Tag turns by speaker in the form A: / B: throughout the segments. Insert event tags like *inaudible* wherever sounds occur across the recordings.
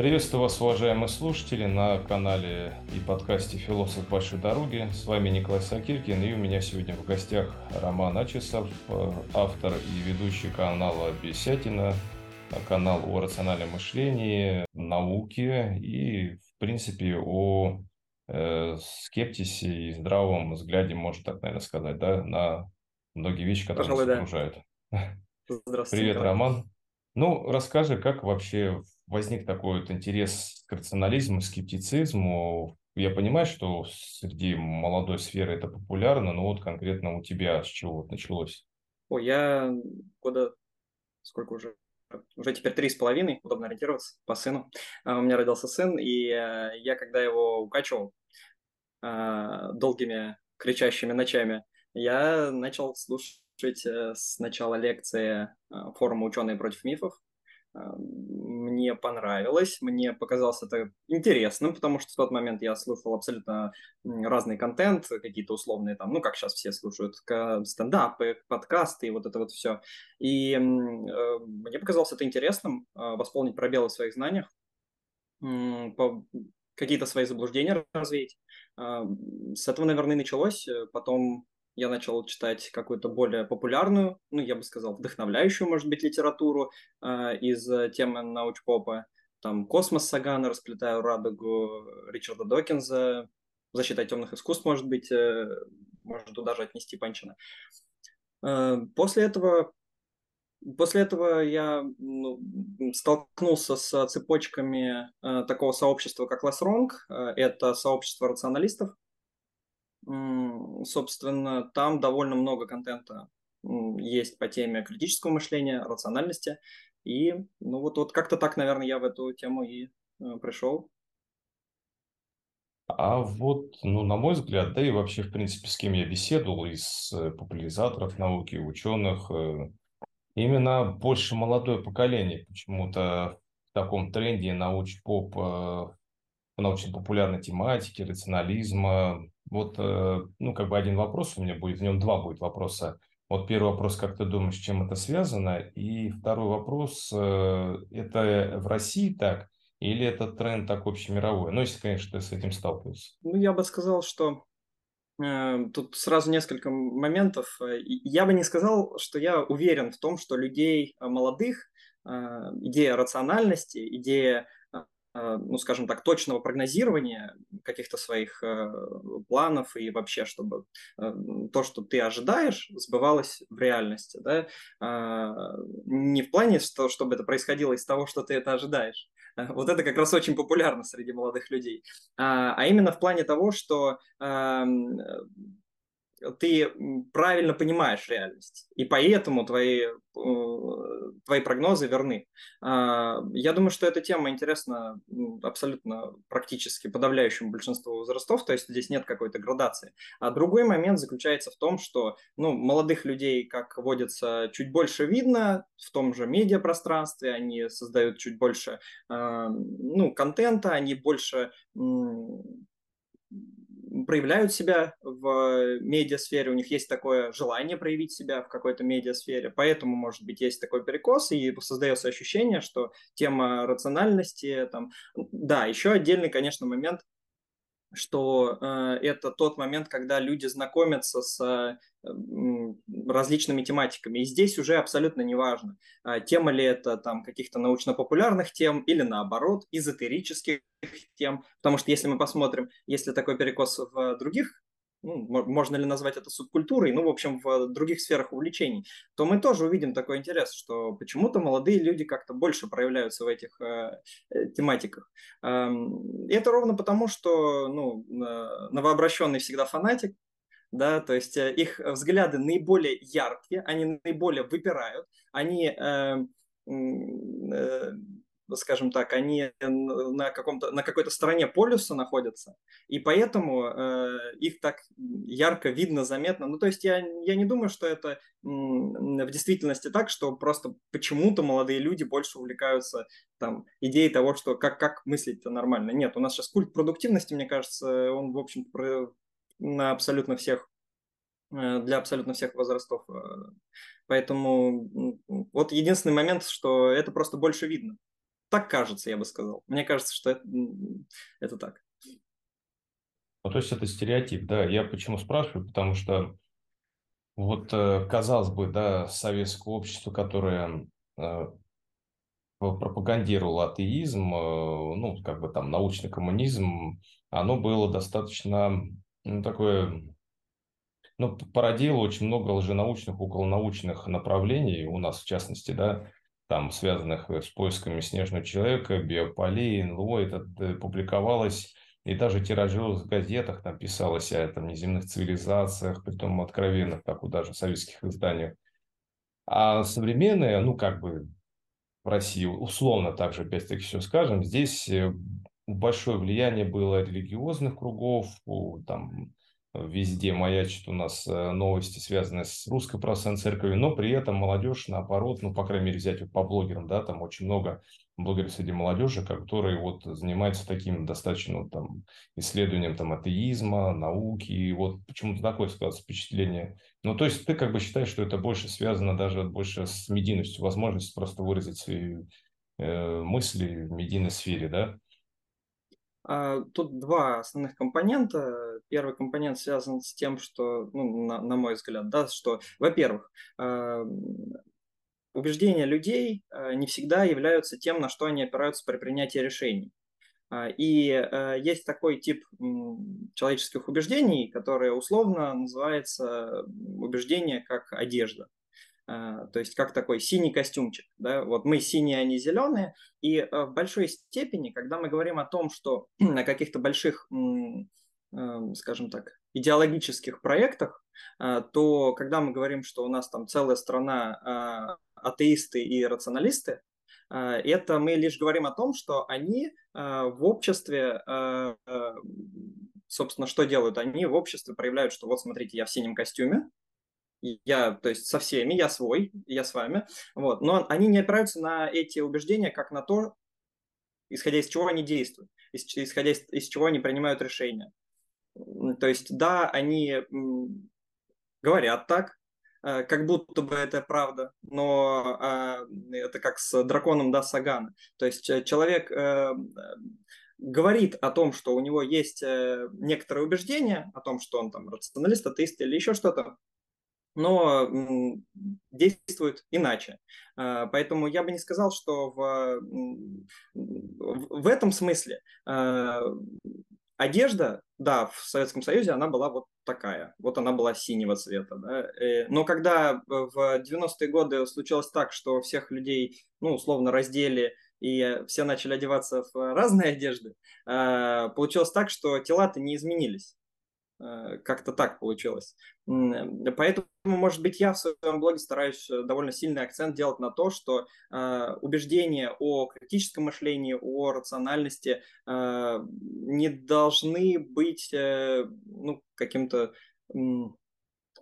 A: Приветствую вас, уважаемые слушатели, на канале и подкасте «Философ большой дороги». С вами Николай Сакиркин, и у меня сегодня в гостях Роман Ачесов, э, автор и ведущий канала «Бесятина», канал о рациональном мышлении, науке и, в принципе, о э, скептисе и здравом взгляде, можно так, наверное, сказать, да, на многие вещи, которые Пожалуй, нас окружают. *laughs* Здравствуйте. Привет. Роман. Ну, расскажи, как вообще возник такой вот интерес к рационализму, скептицизму? Я понимаю, что среди молодой сферы это популярно, но вот конкретно у тебя с чего вот началось?
B: О, я года сколько уже? Уже теперь три с половиной, удобно ориентироваться по сыну. А, у меня родился сын, и э, я, когда его укачивал а, долгими кричащими ночами, я начал слушать э, сначала лекции э, форума «Ученые против мифов», мне понравилось, мне показалось это интересным, потому что в тот момент я слушал абсолютно разный контент, какие-то условные там, ну, как сейчас все слушают, стендапы, подкасты и вот это вот все. И э, мне показалось это интересным, э, восполнить пробелы в своих знаниях, какие-то свои заблуждения развеять. Э, с этого, наверное, и началось. Потом я начал читать какую-то более популярную, ну, я бы сказал, вдохновляющую, может быть, литературу э, из темы научпопа. Там «Космос» Сагана, «Расплетаю радугу» Ричарда Докинза, «Защита темных искусств», может быть, э, можно туда отнести Панчина. Э, после этого После этого я ну, столкнулся с цепочками э, такого сообщества, как Wrong. Э, это сообщество рационалистов, собственно, там довольно много контента есть по теме критического мышления, рациональности. И ну вот, вот как-то так, наверное, я в эту тему и э, пришел.
A: А вот, ну, на мой взгляд, да и вообще, в принципе, с кем я беседовал, из э, популяризаторов науки, ученых, э, именно больше молодое поколение почему-то в таком тренде науч-поп, э, научно-популярной тематики, рационализма, вот, э, ну, как бы один вопрос у меня будет, в нем два будет вопроса. Вот первый вопрос, как ты думаешь, чем это связано? И второй вопрос, э, это в России так или это тренд так общемировой? Ну, если, конечно, ты с этим сталкивался.
B: Ну, я бы сказал, что э, тут сразу несколько моментов. Я бы не сказал, что я уверен в том, что людей молодых идея рациональности, идея ну, скажем так, точного прогнозирования каких-то своих э, планов и вообще, чтобы э, то, что ты ожидаешь, сбывалось в реальности, да, не в плане, что, чтобы это происходило из того, что ты это ожидаешь. Вот это как раз очень популярно среди молодых людей. А, а именно в плане того, что ты правильно понимаешь реальность, и поэтому твои, э, твои прогнозы верны. А, я думаю, что эта тема интересна абсолютно практически подавляющему большинству возрастов, то есть здесь нет какой-то градации. А другой момент заключается в том, что ну, молодых людей, как водится, чуть больше видно в том же медиапространстве, они создают чуть больше а, ну, контента, они больше проявляют себя в медиасфере, у них есть такое желание проявить себя в какой-то медиасфере, поэтому, может быть, есть такой перекос, и создается ощущение, что тема рациональности, там, да, еще отдельный, конечно, момент – что э, это тот момент, когда люди знакомятся с э, различными тематиками. И здесь уже абсолютно неважно, э, тема ли это там каких-то научно-популярных тем или наоборот эзотерических тем. Потому что если мы посмотрим, если такой перекос в других ну, можно ли назвать это субкультурой, ну, в общем, в других сферах увлечений, то мы тоже увидим такой интерес, что почему-то молодые люди как-то больше проявляются в этих э, э тематиках. Эм, и это ровно потому, что, ну, новообращенный всегда фанатик, да, то есть э, их взгляды наиболее яркие, они наиболее выпирают, они э, э, скажем так, они на, каком-то, на какой-то стороне полюса находятся, и поэтому э, их так ярко видно, заметно. Ну, то есть я, я не думаю, что это в действительности так, что просто почему-то молодые люди больше увлекаются там, идеей того, что как, как мыслить-то нормально. Нет, у нас сейчас культ продуктивности, мне кажется, он, в общем на абсолютно всех э, для абсолютно всех возрастов. Э. Поэтому вот единственный момент, что это просто больше видно. Так кажется, я бы сказал. Мне кажется, что это, это так.
A: Ну, то есть это стереотип, да. Я почему спрашиваю, потому что вот, э, казалось бы, да, советское общество, которое э, пропагандировало атеизм, э, ну, как бы там научный коммунизм, оно было достаточно ну, такое, ну, породило очень много лженаучных, околонаучных направлений у нас, в частности, да, там, связанных с поисками снежного человека, биополей, НЛО, это публиковалось и даже тиражировалось в газетах, там писалось о там, неземных цивилизациях, при том откровенных, так вот даже советских изданиях. А современные, ну, как бы в России, условно также, опять-таки, все скажем, здесь э, большое влияние было религиозных кругов, там везде маячат у нас э, новости, связанные с русской православной церковью, но при этом молодежь, наоборот, ну, по крайней мере, взять по блогерам, да, там очень много блогеров среди молодежи, которые вот занимаются таким достаточно вот, там исследованием там атеизма, науки, и вот почему-то такое складывается впечатление. Ну, то есть ты как бы считаешь, что это больше связано даже больше с медийностью, возможность просто выразить свои э, мысли в медийной сфере, да?
B: А, тут два основных компонента. Первый компонент связан с тем, что, ну, на, на мой взгляд, да, что, во-первых, а, убеждения людей а, не всегда являются тем, на что они опираются при принятии решений. И есть такой тип человеческих убеждений, который условно называется убеждение как одежда. А, то есть как такой синий костюмчик. Да? Вот мы синие, они зеленые. И э, в большой степени, когда мы говорим о том, что *clears throat* на каких-то больших, эм, скажем так, идеологических проектах, а, то когда мы говорим, что у нас там целая страна а, атеисты и рационалисты, это мы лишь говорим о том, что они в обществе, собственно, что делают? Они в обществе проявляют, что вот смотрите, я в синем костюме, я, то есть со всеми, я свой, я с вами, вот, но они не опираются на эти убеждения как на то, исходя из чего они действуют, исходя из, из чего они принимают решения. То есть, да, они говорят так, э, как будто бы это правда, но а, это как с драконом да Сагана. То есть э, человек э, говорит о том, что у него есть некоторые убеждения, о том, что он там рационалист, атеист или еще что-то, но действуют иначе. А, поэтому я бы не сказал, что в, в этом смысле а, одежда, да, в Советском Союзе она была вот такая, вот она была синего цвета, да? Э, но когда в 90-е годы случилось так, что всех людей, ну, условно, раздели и все начали одеваться в разные *laughs* одежды, а, получилось так, что тела-то не изменились. Э, как-то так получилось. Поэтому, может быть, я в своем блоге стараюсь э, довольно сильный акцент делать на то, что э, убеждения о критическом мышлении, о рациональности не должны быть ну, каким-то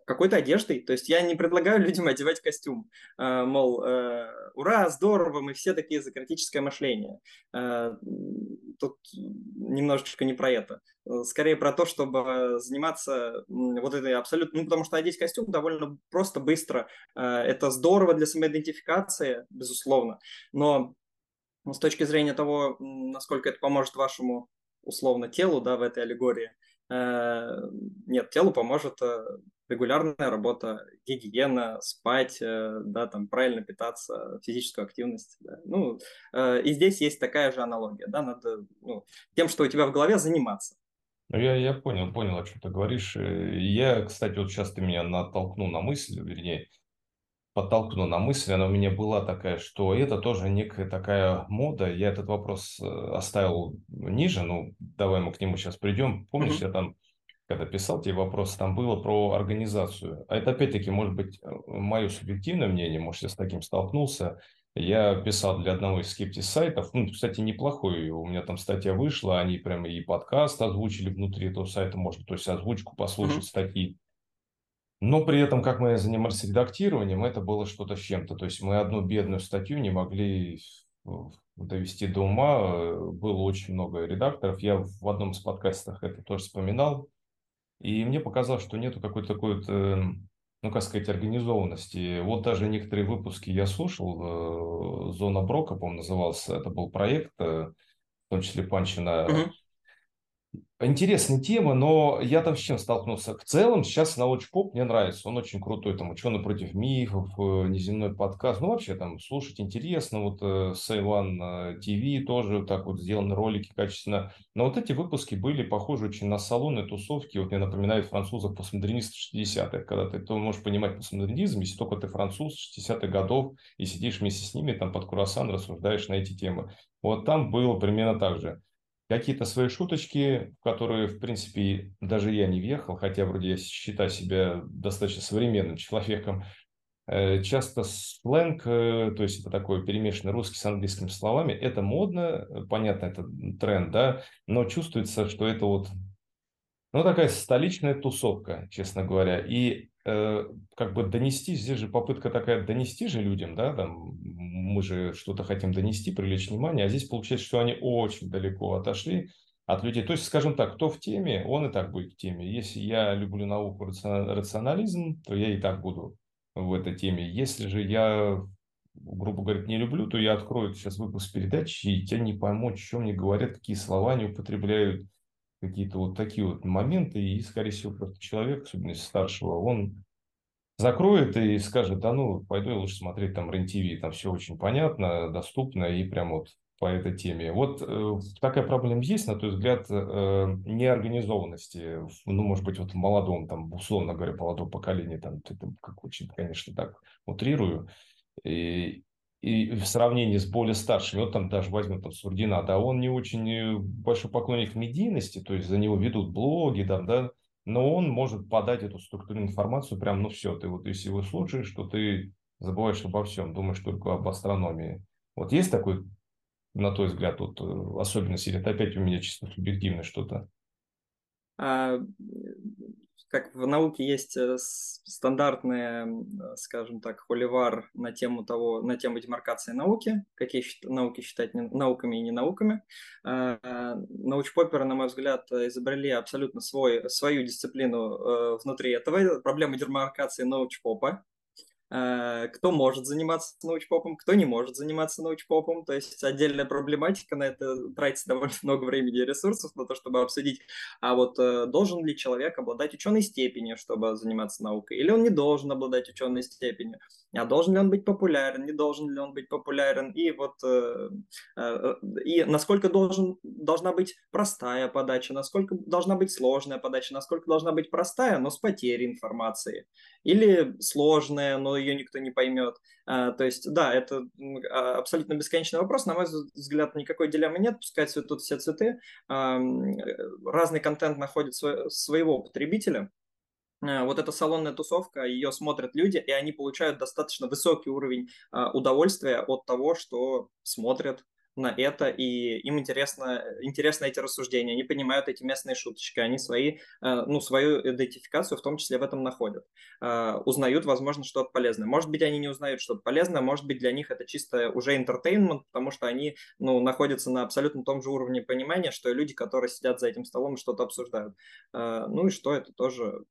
B: какой-то одеждой. То есть я не предлагаю *laughs* людям одевать костюм. Э, мол, э, ура, здорово, мы все такие за критическое мышление. Э, тут немножечко не про это. Скорее про то, чтобы заниматься вот этой абсолютно... Ну, потому что одеть костюм довольно просто, быстро. Это здорово для самоидентификации, безусловно. Но с точки зрения того, насколько это поможет вашему условно телу, да, в этой аллегории, нет, телу поможет регулярная работа, гигиена, спать, э, да, там правильно питаться, физическую активность. Да. Ну, э, и здесь есть такая же аналогия, да, надо ну, тем, что у тебя в голове, заниматься.
A: Ну, я, я понял, понял, о чем ты говоришь. Э, я, кстати, вот сейчас ты меня натолкнул на мысль, вернее, подтолкнул на мысль, она у меня была такая, что это тоже некая такая мода. Я этот вопрос оставил ниже, ну, давай мы к нему сейчас придем. Помнишь, mm-hmm. я там когда писал тебе вопрос, там было про организацию. А это опять-таки может быть э, мое субъективное мнение, может, я с таким столкнулся. Я писал для одного из скептис-сайтов, ну, кстати, неплохой, у меня там статья вышла, они прям и подкаст озвучили внутри этого сайта, можно, то есть озвучку послушать mm-hmm. статьи. Но при этом, как мы занимались редактированием, это было что-то с чем-то. То есть мы одну бедную статью не могли довести до ума. Было очень много редакторов. Я в одном из подкастов это тоже вспоминал. И мне показалось, что нету какой-то такой вот, э, ну, как сказать, организованности. Вот даже некоторые выпуски я слушал, э, «Зона Брока», по-моему, назывался, это был проект, э, в том числе Панчина, угу. Интересная тема, но я там с чем столкнулся? В целом сейчас научпоп мне нравится, он очень крутой, там «Ученый против мифов», э, «Неземной подкаст», ну вообще там слушать интересно, вот э, Сайван ТВ тоже так вот сделаны ролики качественно, но вот эти выпуски были похожи очень на салоны, тусовки, вот мне напоминают французов постмодернистов 60-х, когда ты, ты можешь понимать постмодернизм, если только ты француз 60-х годов и сидишь вместе с ними там под курасан рассуждаешь на эти темы. Вот там было примерно так же какие-то свои шуточки, в которые, в принципе, даже я не въехал, хотя вроде я считаю себя достаточно современным человеком. Э, часто сленг, э, то есть это такой перемешанный русский с английскими словами, это модно, понятно, это тренд, да, но чувствуется, что это вот ну, такая столичная тусовка, честно говоря. И э, как бы донести, здесь же попытка такая донести же людям, да, там, мы же что-то хотим донести, привлечь внимание, а здесь получается, что они очень далеко отошли от людей. То есть, скажем так, кто в теме, он и так будет в теме. Если я люблю науку, рационализм, то я и так буду в этой теме. Если же я, грубо говоря, не люблю, то я открою сейчас выпуск передачи, и тебя не пойму, о чем мне говорят, какие слова они употребляют какие-то вот такие вот моменты, и, скорее всего, просто человек, особенно если старшего, он закроет и скажет, да ну, пойду я лучше смотреть там РЕН-ТВ, там все очень понятно, доступно и прям вот по этой теме. Вот э, такая проблема есть, на твой взгляд, э, неорганизованности, ну, может быть, вот в молодом, там, условно говоря, молодом поколении, там, это как очень, конечно, так утрирую, и, и в сравнении с более старшими, вот там даже возьмем там Сурдина, да, он не очень э, большой поклонник медийности, то есть за него ведут блоги, там, да, но он может подать эту структурную информацию прям, ну все, ты вот если его слушаешь, что ты забываешь обо всем, думаешь только об астрономии. Вот есть такой, на твой взгляд, вот э, особенность, или это опять у меня чисто субъективно что-то?
B: А, как в науке есть э, стандартные, скажем так, холивар на тему того, на тему демаркации науки, какие науки считать науками и не науками. А, научпоперы, на мой взгляд, изобрели абсолютно свой, свою дисциплину э, внутри этого. Проблема демаркации научпопа. Э, кто может заниматься научпопом, кто не может заниматься научпопом. То есть отдельная проблематика, на это тратится довольно *laughs* много времени и ресурсов на то, чтобы обсудить, а вот э, должен ли человек обладать ученой степенью, чтобы заниматься наукой, или он не должен обладать ученой степенью, а должен ли он быть популярен, не должен ли он быть популярен, и вот э, и насколько должен, должна быть простая подача, насколько должна быть сложная подача, насколько должна быть простая, но с потерей информации, или сложная, но ее никто не поймет. А, то есть, да, это а, абсолютно бесконечный вопрос. На мой взгляд, никакой дилеммы нет, пускай цветут все цветы. Разный контент находит своего потребителя. Вот эта салонная тусовка, ее смотрят люди, и они получают достаточно высокий уровень удовольствия от того, что смотрят, на это, и им интересно, интересно эти рассуждения, они понимают эти местные шуточки, они свои, э, ну, свою идентификацию в том числе в этом находят, э, узнают, возможно, что-то полезное. Может быть, они не узнают что-то полезное, может быть, для них это чисто уже entertainment, потому что они, ну, находятся на абсолютно том же уровне понимания, что и люди, которые сидят за этим столом и что-то обсуждают. Э, ну и что это тоже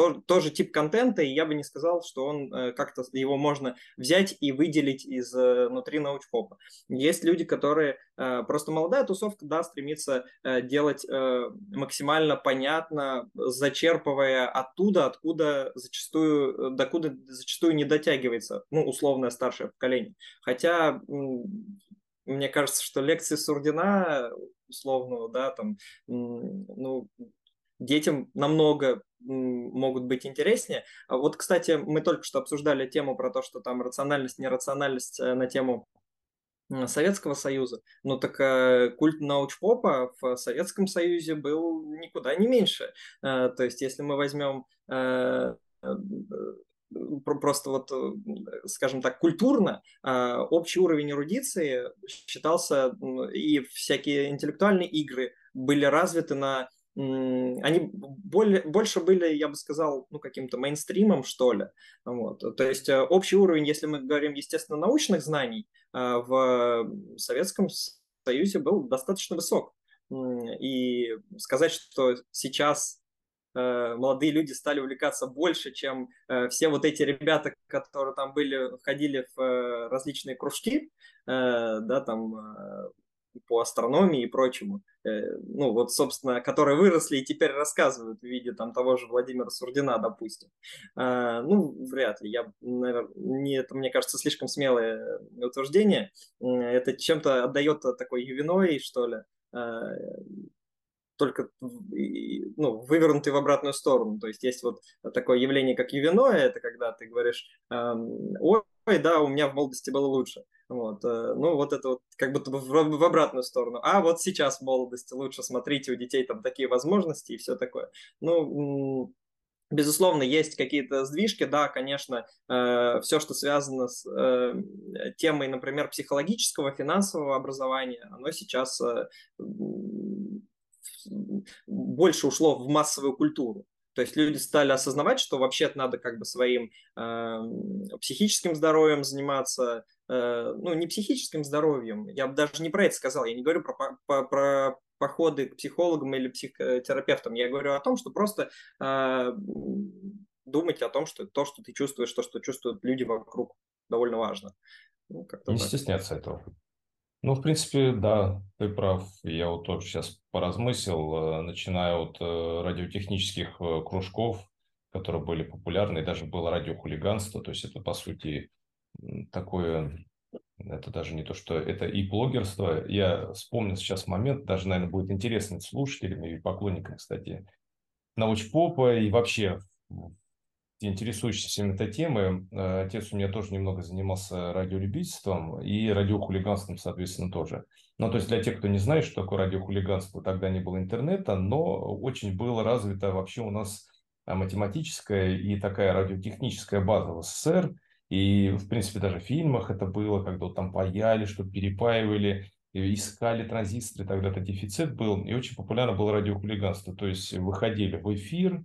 B: то, тоже тип контента, и я бы не сказал, что он э, как-то его можно взять и выделить из э, внутри научпопа. Есть люди, которые э, просто молодая тусовка, да, стремится делать максимально понятно, зачерпывая оттуда, откуда зачастую, докуда зачастую не дотягивается, ну, условное старшее поколение. Хотя мне кажется, что лекции Сурдина, условно, да, там, ну, детям намного могут быть интереснее. А вот, кстати, мы только что обсуждали тему про то, что там рациональность, нерациональность э, на тему Советского Союза. Ну так э, культ научпопа в Советском Союзе был никуда не меньше. Э, то есть если мы возьмем э, э, просто вот, скажем так, культурно э, общий уровень эрудиции считался, и всякие интеллектуальные игры были развиты на они более, больше были, я бы сказал, ну, каким-то мейнстримом, что ли. Вот. То есть э, общий уровень, если мы говорим, естественно, научных знаний, э, в Советском Союзе был достаточно высок. И сказать, что сейчас э, молодые люди стали увлекаться больше, чем все вот эти ребята, которые там были, входили в различные кружки, да, там по астрономии и прочему, э, ну вот, собственно, которые выросли и теперь рассказывают в виде там того же Владимира Сурдина, допустим. А, ну, вряд ли, я, наверное, не, это, мне кажется, слишком смелое утверждение. Это чем-то отдает такой ювиной, что ли, только ну, вывернутый в обратную сторону. То есть есть вот такое явление, как ювиное, это когда ты говоришь, ой, да, у меня в молодости было лучше. Вот, э, ну, вот это вот как будто бы в, обратную сторону. А вот сейчас в молодости лучше, смотрите, у детей там такие возможности и все такое. Ну, Безусловно, есть какие-то сдвижки, да, конечно, э, все, что связано с э, темой, например, психологического, финансового образования, оно сейчас больше ушло в массовую культуру. То есть люди стали осознавать, что вообще надо как бы своим э, психическим здоровьем заниматься, э, ну не психическим здоровьем, я бы даже не про это сказал, я не говорю про, про, про походы к психологам или психотерапевтам, я говорю о том, что просто э, думать о том, что то, что ты чувствуешь, то, что чувствуют люди вокруг, довольно важно.
A: Ну, не так. стесняться этого. Ну, в принципе, да, ты прав. Я вот тоже сейчас поразмыслил, э, начиная от э, радиотехнических э, кружков, которые были популярны, и даже было радиохулиганство, то есть это, по сути, такое, это даже не то, что это и блогерство. Я вспомнил сейчас момент, даже, наверное, будет интересно слушателям и поклонникам, кстати, научпопа и вообще интересующийся темой. Э, отец у меня тоже немного занимался радиолюбительством и радиохулиганством, соответственно, тоже. Ну, то есть для тех, кто не знает, что такое радиохулиганство, тогда не было интернета, но очень было развито вообще у нас э, математическая и такая радиотехническая база в СССР. И, в принципе, даже в фильмах это было, когда там паяли, что перепаивали, искали транзисторы, тогда это дефицит был. И очень популярно было радиохулиганство. То есть выходили в эфир,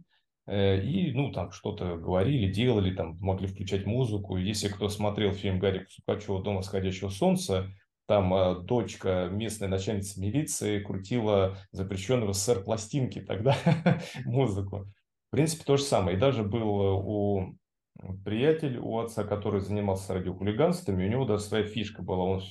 A: и, ну, там что-то говорили, делали, там могли включать музыку. Если кто смотрел фильм Гарри Сукачева «Дом восходящего солнца», там э, дочка местной начальницы милиции крутила запрещенного СССР пластинки тогда *laughs* музыку. В принципе, то же самое. И даже был э, у приятель у отца, который занимался радиохулиганствами, у него даже своя фишка была. Он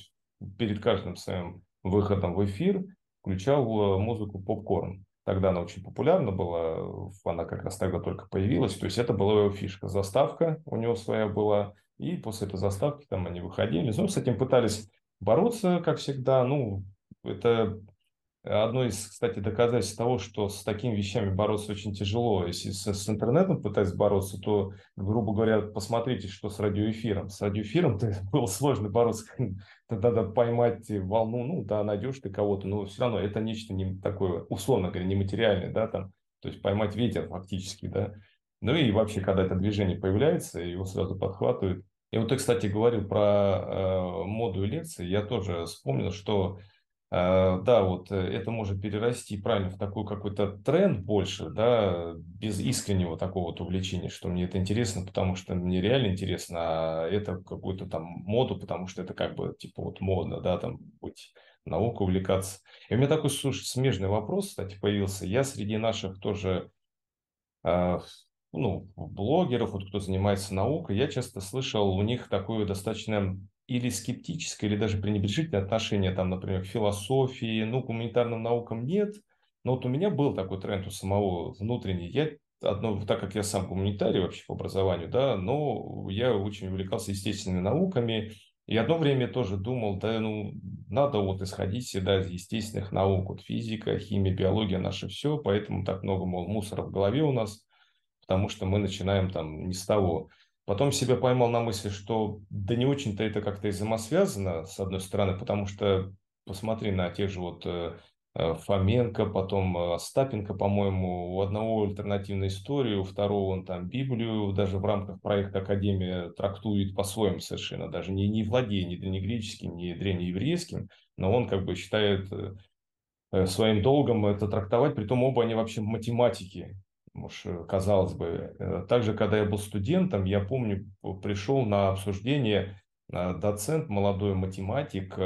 A: перед каждым своим выходом в эфир включал музыку попкорн. Тогда она очень популярна была, она как раз тогда только появилась. То есть это была его фишка. Заставка у него своя была. И после этой заставки там они выходили. Ну, с этим пытались бороться, как всегда. Ну, это одно из, кстати, доказательств того, что с такими вещами бороться очень тяжело. Если с, с интернетом пытаться бороться, то, грубо говоря, посмотрите, что с радиоэфиром. С радиоэфиром *laughs* было сложно бороться. Надо поймать волну, ну да, найдешь ты кого-то, но все равно это нечто не такое, условно говоря, нематериальное, да, там, то есть поймать ветер фактически, да. Ну и вообще, когда это движение появляется, его сразу подхватывают. И вот ты, кстати, говорил про э, моду и лекции, я тоже вспомнил, что да, вот э, это может перерасти правильно в такой какой-то тренд больше, да, без искреннего такого вот увлечения, что мне это интересно, потому что мне реально интересно, а это какую-то там моду, потому что это как бы типа вот модно, да, там быть наукой увлекаться. И у меня такой, слушай, смежный вопрос, кстати, появился. Я среди наших тоже э, ну, блогеров, вот кто занимается наукой, я часто слышал у них такое достаточно или скептическое, или даже пренебрежительное отношение, там, например, к философии, ну, к гуманитарным наукам нет. Но вот у меня был такой тренд у самого внутренний. Я одно, так как я сам гуманитарий вообще по образованию, да, но я очень увлекался естественными науками, и одно время тоже думал, да, ну, надо вот исходить всегда из естественных наук, вот физика, химия, биология, наше все, поэтому так много, мол, мусора в голове у нас, потому что мы начинаем там не с того. Потом себя поймал на мысли, что да не очень-то это как-то взаимосвязано, с одной стороны, потому что посмотри на тех же вот э, э, Фоменко, потом э, Остапенко, по-моему, у одного альтернативная история, у второго он там Библию даже в рамках проекта Академия трактует по-своему совершенно, даже не, не владея ни древнегреческим, ни древнееврейским, но он как бы считает своим долгом это трактовать, при том оба они вообще математики, уж э, казалось бы. Э, также, когда я был студентом, я помню, пришел на обсуждение э, доцент, молодой математик,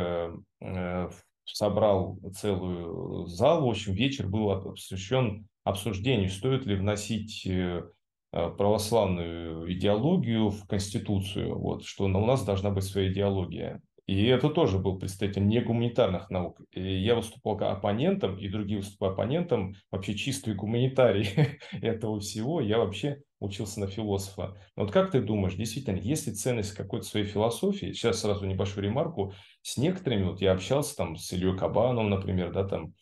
A: собрал целую зал. В общем, вечер был посвящен обсуждению, стоит ли вносить православную идеологию в Конституцию, вот, что у нас должна быть своя идеология. И это тоже был представитель не наук. И я выступал оппонентом, и другие выступали оппонентом, вообще чистый гуманитарий *laughs* этого всего. Я вообще учился на философа. Но вот как ты думаешь, действительно, есть ли ценность какой-то своей философии? Сейчас сразу небольшую ремарку. С некоторыми, вот я общался там с Ильей Кабановым, например, да, там,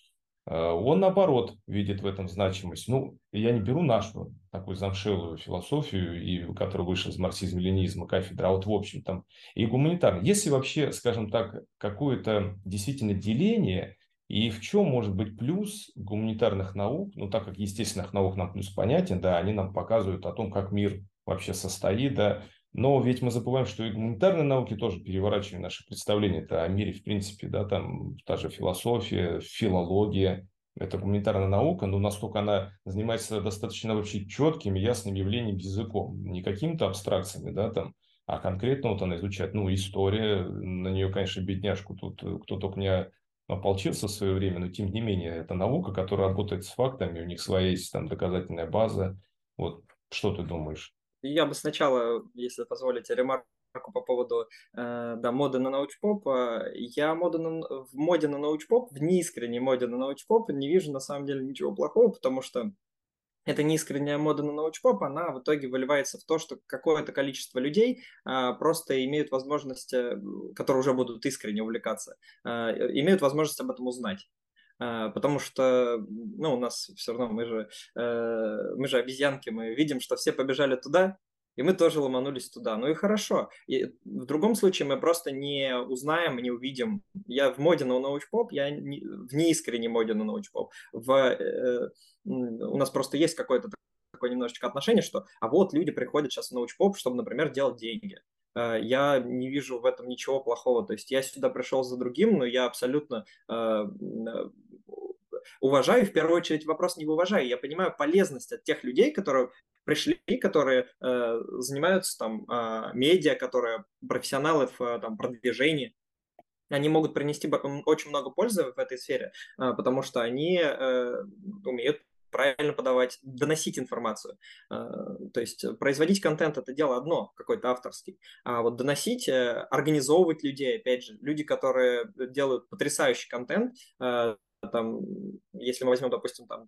A: он, наоборот, видит в этом значимость. Ну, я не беру нашу такую замшелую философию, и, которая вышла из марксизма-ленинизма, кафедра, а вот в общем там, и гуманитарно. Если вообще, скажем так, какое-то действительно деление, и в чем может быть плюс гуманитарных наук, ну, так как естественных наук нам плюс понятен, да, они нам показывают о том, как мир вообще состоит, да, но ведь мы забываем, что и гуманитарные науки тоже переворачивают наши представления -то о мире, в принципе, да, там та же философия, филология, это гуманитарная наука, но насколько она занимается достаточно вообще четким, ясным явлением языком, не какими-то абстракциями, да, там, а конкретно вот она изучает, ну, история, на нее, конечно, бедняжку тут кто только не ополчился в свое время, но тем не менее, это наука, которая работает с фактами, у них своя есть там доказательная база. Вот, что ты думаешь?
B: Я бы сначала, если позволите, ремарку по поводу э, да, моды на научпоп. Я моду на, в моде на научпоп, в неискренней моде на научпоп не вижу на самом деле ничего плохого, потому что эта неискренняя мода на научпоп, она в итоге выливается в то, что какое-то количество людей а, просто имеют возможность, э, которые уже будут искренне увлекаться, а, имеют возможность об этом узнать. А, потому что, ну, у нас все равно, мы же, э, мы же обезьянки, мы видим, что все побежали туда, и мы тоже ломанулись туда. Ну и хорошо. И в другом случае мы просто не узнаем, не увидим. Я в моде на научпоп, я не, в неискренней моде на научпоп. В, э, у нас просто есть какое-то такое немножечко отношение, что а вот люди приходят сейчас в научпоп, чтобы, например, делать деньги. Э, я не вижу в этом ничего плохого. То есть я сюда пришел за другим, но я абсолютно э, уважаю, в первую очередь вопрос не в уважаю, я понимаю полезность от тех людей, которые пришли, которые э, занимаются там э, медиа, которые профессионалы в э, там, продвижении, они могут принести очень много пользы в этой сфере, э, потому что они э, умеют правильно подавать, доносить информацию. Э, то есть производить контент – это дело одно, какой-то авторский. А вот доносить, э, организовывать людей, опять же, люди, которые делают потрясающий контент, э, там, если мы возьмем, допустим, там,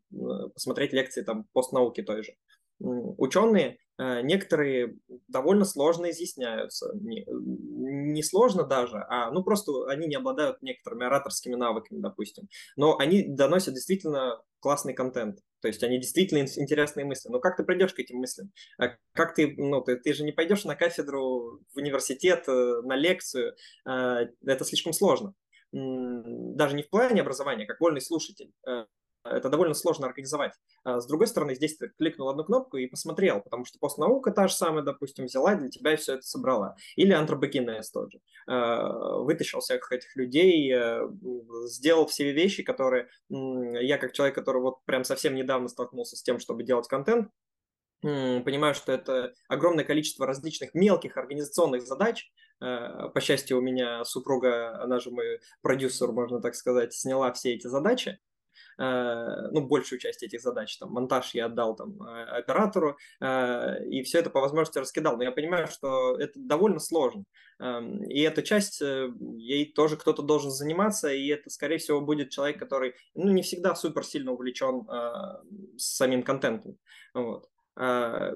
B: посмотреть лекции там, постнауки той же, ученые, некоторые довольно сложно изъясняются. Не, не сложно даже, а ну просто они не обладают некоторыми ораторскими навыками, допустим. Но они доносят действительно классный контент. То есть они действительно интересные мысли. Но как ты придешь к этим мыслям? А как ты, ну, ты, ты же не пойдешь на кафедру в университет, э, на лекцию. А, это слишком сложно. Даже не в плане образования, как вольный слушатель. Э, это довольно сложно организовать. А с другой стороны, здесь ты кликнул одну кнопку и посмотрел, потому что постнаука та же самая, допустим, взяла для тебя и все это собрала. Или антропогенез тот же. А, вытащил всех этих людей, э, сделал все вещи, которые я как человек, который вот прям совсем недавно столкнулся с тем, чтобы делать контент, понимаю, что это огромное количество различных мелких организационных задач. Э, по счастью, у меня супруга, она же мой продюсер, можно так сказать, сняла все эти задачи. Э, ну, большую часть этих задач, там, монтаж я отдал там э, оператору, и все это по возможности раскидал. Но я понимаю, что это довольно сложно. Эм, и эта часть, ей тоже кто-то должен заниматься, и это, скорее всего, будет человек, который, ну, не всегда супер сильно увлечен самим контентом. Вот. А,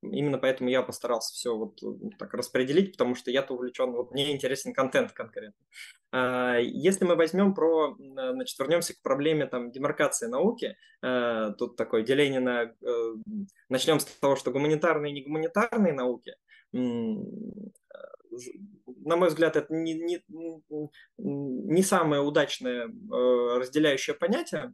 B: именно поэтому я постарался все вот так распределить, потому что я-то увлечен, вот мне интересен контент конкретно. А, если мы возьмем про, значит, вернемся к проблеме там демаркации науки, а, тут такое деление на, э, начнем с того, что гуманитарные и негуманитарные науки, на мой взгляд, это не, не, не самое удачное э, разделяющее понятие,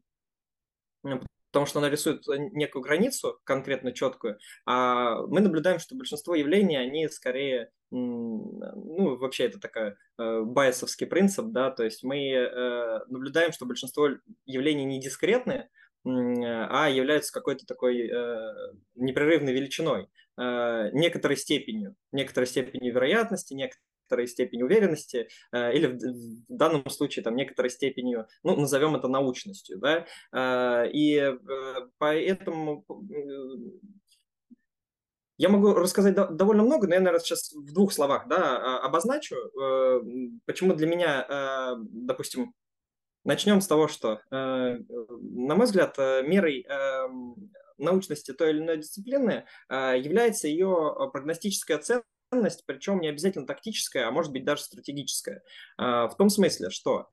B: потому что она рисует некую границу конкретно четкую, а мы наблюдаем, что большинство явлений, они скорее, ну, вообще это такой э, байесовский принцип, да, то есть мы э, наблюдаем, что большинство явлений не дискретные, а являются какой-то такой э, непрерывной величиной, э, некоторой степенью, некоторой степенью вероятности, некоторой некоторой степени уверенности или в, данном случае там некоторой степенью, ну, назовем это научностью, да, и поэтому я могу рассказать довольно много, но я, наверное, сейчас в двух словах да, а, обозначу, почему для меня, допустим, начнем с того, что, на мой взгляд, мерой научности той или иной дисциплины является ее прогностическая ценность, причем не обязательно тактическая, а может быть даже стратегическая. А, в том смысле, что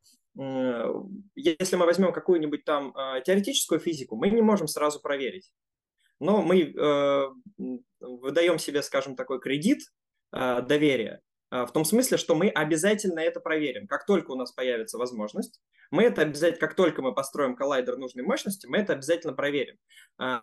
B: если мы возьмем какую-нибудь там теоретическую физику, мы не можем сразу проверить. Но мы э, выдаем себе, скажем, такой кредит доверия, а, в том смысле, что мы обязательно это проверим. Как только у нас появится возможность, мы это обязательно, как только мы построим коллайдер нужной мощности, мы это обязательно проверим. А,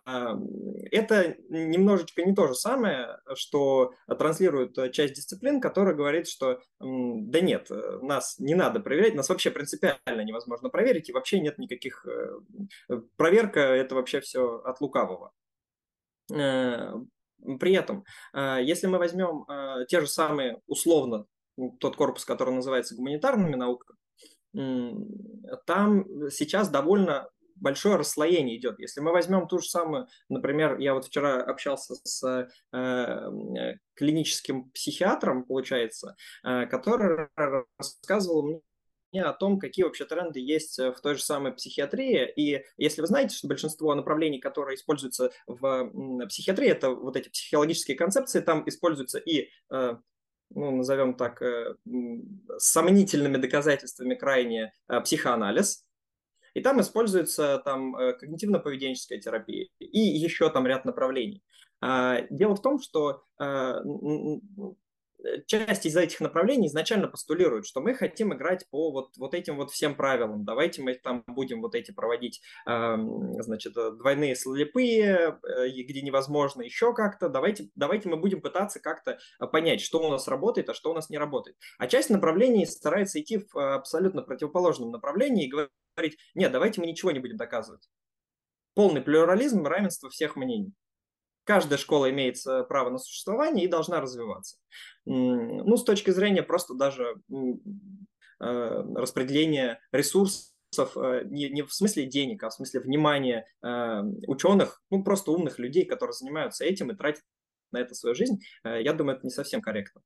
B: это немножечко не то же самое, что транслирует часть дисциплин, которая говорит, что да нет, нас не надо проверять, нас вообще принципиально невозможно проверить, и вообще нет никаких... Э, проверка – это вообще все от лукавого. Э, при этом, э, если мы возьмем э, те же самые, условно, тот корпус, который называется гуманитарными науками, там сейчас довольно большое расслоение идет. Если мы возьмем ту же самую, например, я вот вчера общался с э, клиническим психиатром, получается, э, который рассказывал мне о том, какие вообще тренды есть в той же самой психиатрии. И если вы знаете, что большинство направлений, которые используются в психиатрии, это вот эти психологические концепции, там используются и э, ну, назовем так, э, сомнительными доказательствами крайне психоанализ, и там используется там когнитивно-поведенческая терапия и еще там ряд направлений. А, дело в том, что часть из этих направлений изначально постулирует, что мы хотим играть по вот, вот этим вот всем правилам. Давайте мы там будем вот эти проводить, э, значит, двойные слепые, э, где невозможно еще как-то. Давайте, давайте мы будем пытаться как-то понять, что у нас работает, а что у нас не работает. А часть направлений старается идти в абсолютно противоположном направлении и говорить, нет, давайте мы ничего не будем доказывать. Полный плюрализм, равенство всех мнений. Каждая школа имеет э, право на существование и должна развиваться. Ну, с точки зрения просто даже э, распределения ресурсов, э, не, не в смысле денег, а в смысле внимания ученых, ну, просто умных людей, которые занимаются этим и тратят на это свою жизнь, я думаю, это не совсем корректно.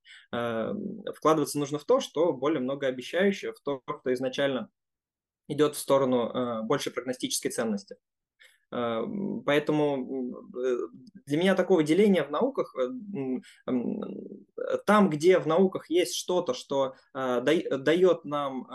B: Вкладываться нужно в то, что более многообещающее, в то, что изначально идет в сторону большей прогностической ценности. Э, поэтому э, для меня такого деления в науках, э, там, где в науках есть что-то, что дает нам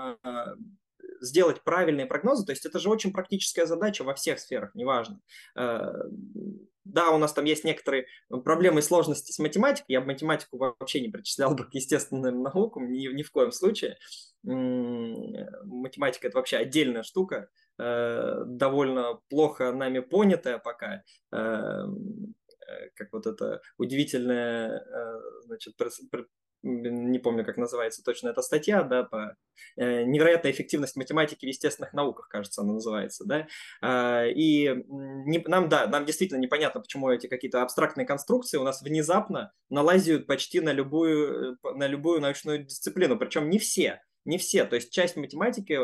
B: сделать правильные прогнозы, то есть это же очень практическая задача во всех сферах, неважно. Да, у нас там есть некоторые проблемы и сложности с математикой, я бы математику вообще не причислял бы к естественным наукам, ни, ни в коем случае. Математика – это вообще отдельная штука, Э, довольно плохо нами понятая пока, э, э, как вот это удивительное, значит, не помню, как называется точно эта статья, да, по невероятная эффективность математики в естественных науках, кажется, она называется, да, и не, нам, да, нам действительно непонятно, почему эти какие-то абстрактные конструкции у нас внезапно налазят почти на любую, на любую научную дисциплину, причем не все, не все, то есть часть математики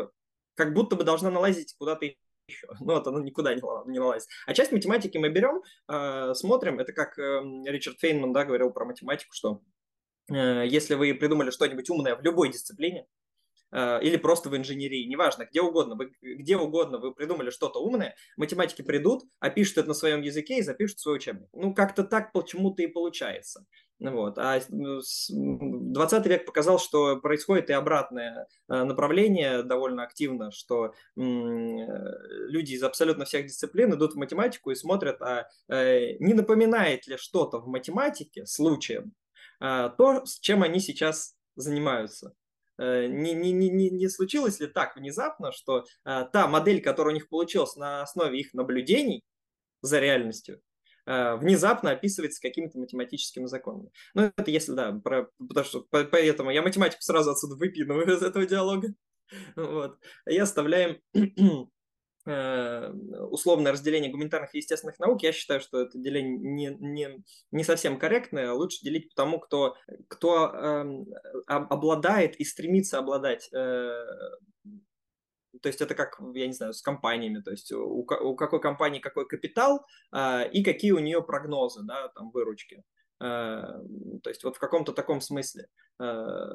B: как будто бы должна налазить куда-то еще. *laughs* Но вот она никуда не, не налазит. А часть математики мы берем, э, смотрим. Это как э, Ричард Фейнман да, говорил про математику, что э, если вы придумали что-нибудь умное в любой дисциплине, э, или просто в инженерии, неважно, где угодно, вы, где угодно вы придумали что-то умное, математики придут, опишут это на своем языке и запишут свой учебник. Ну, как-то так почему-то и получается. Вот. А 20 ну, век показал, что происходит и обратное э, направление довольно активно, что люди из абсолютно всех дисциплин идут в математику и смотрят, а э, не напоминает ли что-то в математике случаем то, с чем они сейчас занимаются. Э, не, не, не, не случилось ли так внезапно, что та модель, которая у них получилась на основе их наблюдений за реальностью, Э, внезапно описывается какими-то математическими законами. Ну, это если, да, про, потому что поэтому я математику сразу отсюда выпинываю из этого диалога. *laughs* Вот. И оставляем условное разделение гуманитарных и естественных наук, я считаю, что это деление не, не, не совсем корректное. Лучше делить по тому, кто, кто э, обладает и стремится обладать э, то есть это как, я не знаю, с компаниями, то есть у, у какой компании какой капитал э, и какие у нее прогнозы, да, там, выручки. Э, то есть вот в каком-то таком смысле. Э,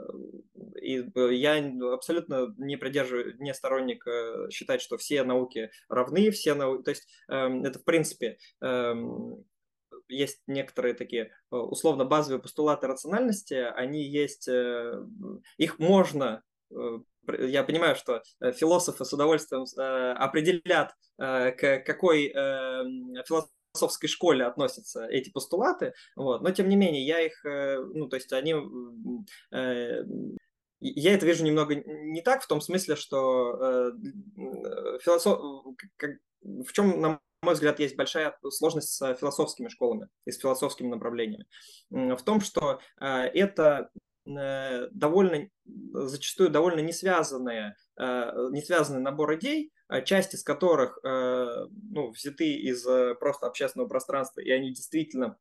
B: и я абсолютно не придерживаю, не сторонник э, считать, что все науки равны, все науки, то есть эм, это в принципе эм, есть некоторые такие условно базовые постулаты рациональности, они есть, их можно я понимаю, что философы с удовольствием определят, к какой философии философской школе относятся эти постулаты, вот, но тем не менее я их, э, ну, то есть они, э, я это вижу немного не так, в том смысле, что э, философ, как, в чем, на мой взгляд, есть большая сложность с философскими школами и с философскими направлениями, в том, что это довольно, зачастую довольно не связанные, не связанный набор идей, часть из которых э, ну, взяты из э, просто общественного пространства, и они действительно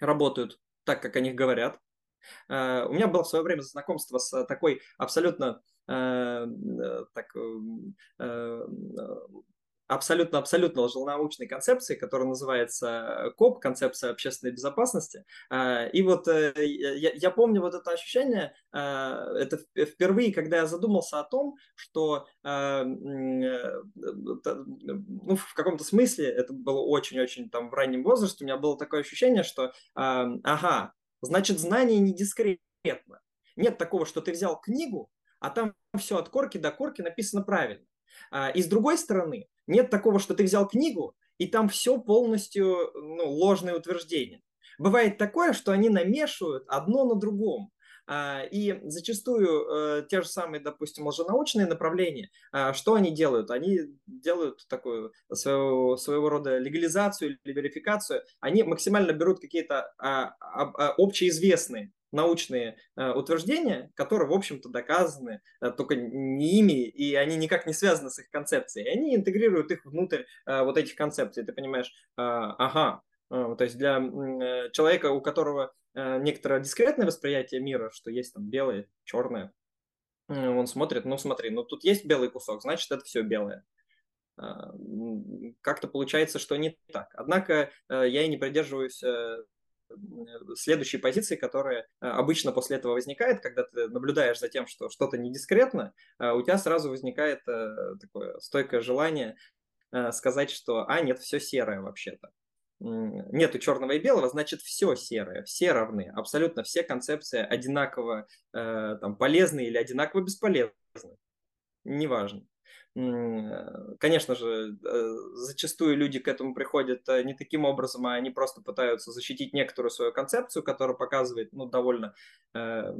B: работают так, как о них говорят. Э, у меня было в свое время знакомство с такой абсолютно так, абсолютно-абсолютно лженаучной концепции, которая называется КОП, концепция общественной безопасности. А, и вот э, я, я помню вот это ощущение, это впервые, когда я задумался о том, что э, ну, в каком-то смысле, это было очень-очень там в раннем возрасте, у меня было такое ощущение, что ага, значит знание не дискретно. Нет такого, что ты взял книгу, а там все от корки до корки написано правильно. И с другой стороны, нет такого, что ты взял книгу, и там все полностью ну, ложные утверждения. Бывает такое, что они намешивают одно на другом. И зачастую э, те же самые, допустим, лженаучные направления, а, что они делают? Они делают такую своего, своего рода легализацию или верификацию. Они максимально берут какие-то а, а, общеизвестные научные э, утверждения, которые, в общем-то, доказаны э, только не ими, и они никак не связаны с их концепцией. Они интегрируют их внутрь э, вот этих концепций. Ты понимаешь, ага, то есть для человека, у которого некоторое дискретное восприятие мира, что есть там белое, черное, он смотрит, ну смотри, ну тут есть белый кусок, значит это все белое как-то получается, что не так. Однако я и не придерживаюсь следующей позиции, которая э, обычно после этого возникает, когда ты наблюдаешь за тем, что что-то не дискретно, э, у тебя сразу возникает э, такое стойкое желание сказать, что «а, нет, все серое вообще-то». Нету черного и белого, значит, все серое, все равны, абсолютно все концепции одинаково там, полезны или одинаково бесполезны. Неважно. Конечно же, э, зачастую люди к этому приходят э, не таким образом, а они просто пытаются защитить некоторую свою концепцию, которая показывает ну, довольно э,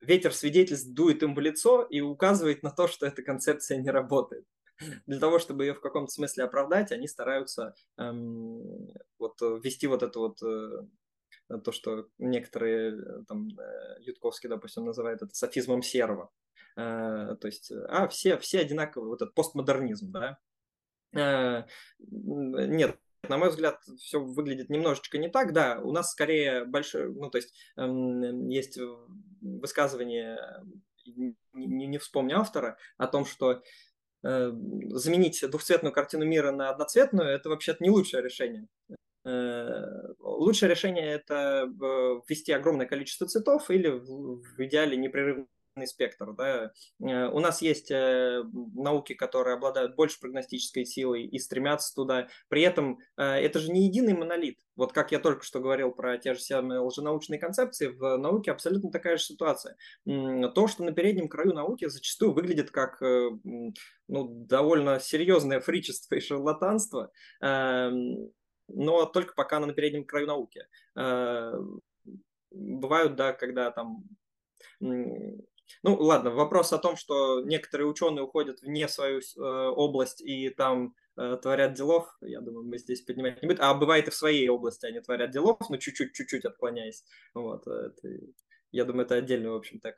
B: ветер свидетельств дует им в лицо и указывает на то, что эта концепция не работает. Для того, чтобы ее в каком-то смысле оправдать, они стараются эм, вот, ввести вот это вот э, то, что некоторые там Ютковский, допустим, называют это софизмом серого. Э, то есть, а все, все одинаковые, вот этот постмодернизм, да. Э, нет, на мой взгляд, все выглядит немножечко не так. Да, у нас скорее большое, ну, то есть эм, есть высказывание, не, не вспомню автора, о том, что э, заменить двухцветную картину мира на одноцветную, это вообще-то не лучшее решение. Лучшее решение это ввести огромное количество цветов или в идеале непрерывный спектр. Да. Э, у нас есть э, науки, которые обладают больше прогностической силой и стремятся туда. При этом э, это же не единый монолит. Вот как я только что говорил про те же самые лженаучные концепции, в науке абсолютно такая же ситуация. То, что на переднем краю науки зачастую выглядит как ну, довольно серьезное фричество и шарлатанство, но только пока на переднем краю науки. Бывают, да, когда там ну, ладно, вопрос о том, что некоторые ученые уходят вне свою э, область и там э, творят делов, я думаю, мы здесь поднимать не будем. А бывает и в своей области они творят делов, но чуть-чуть, чуть-чуть отклоняясь. Вот, это, я думаю, это отдельно, в общем, так.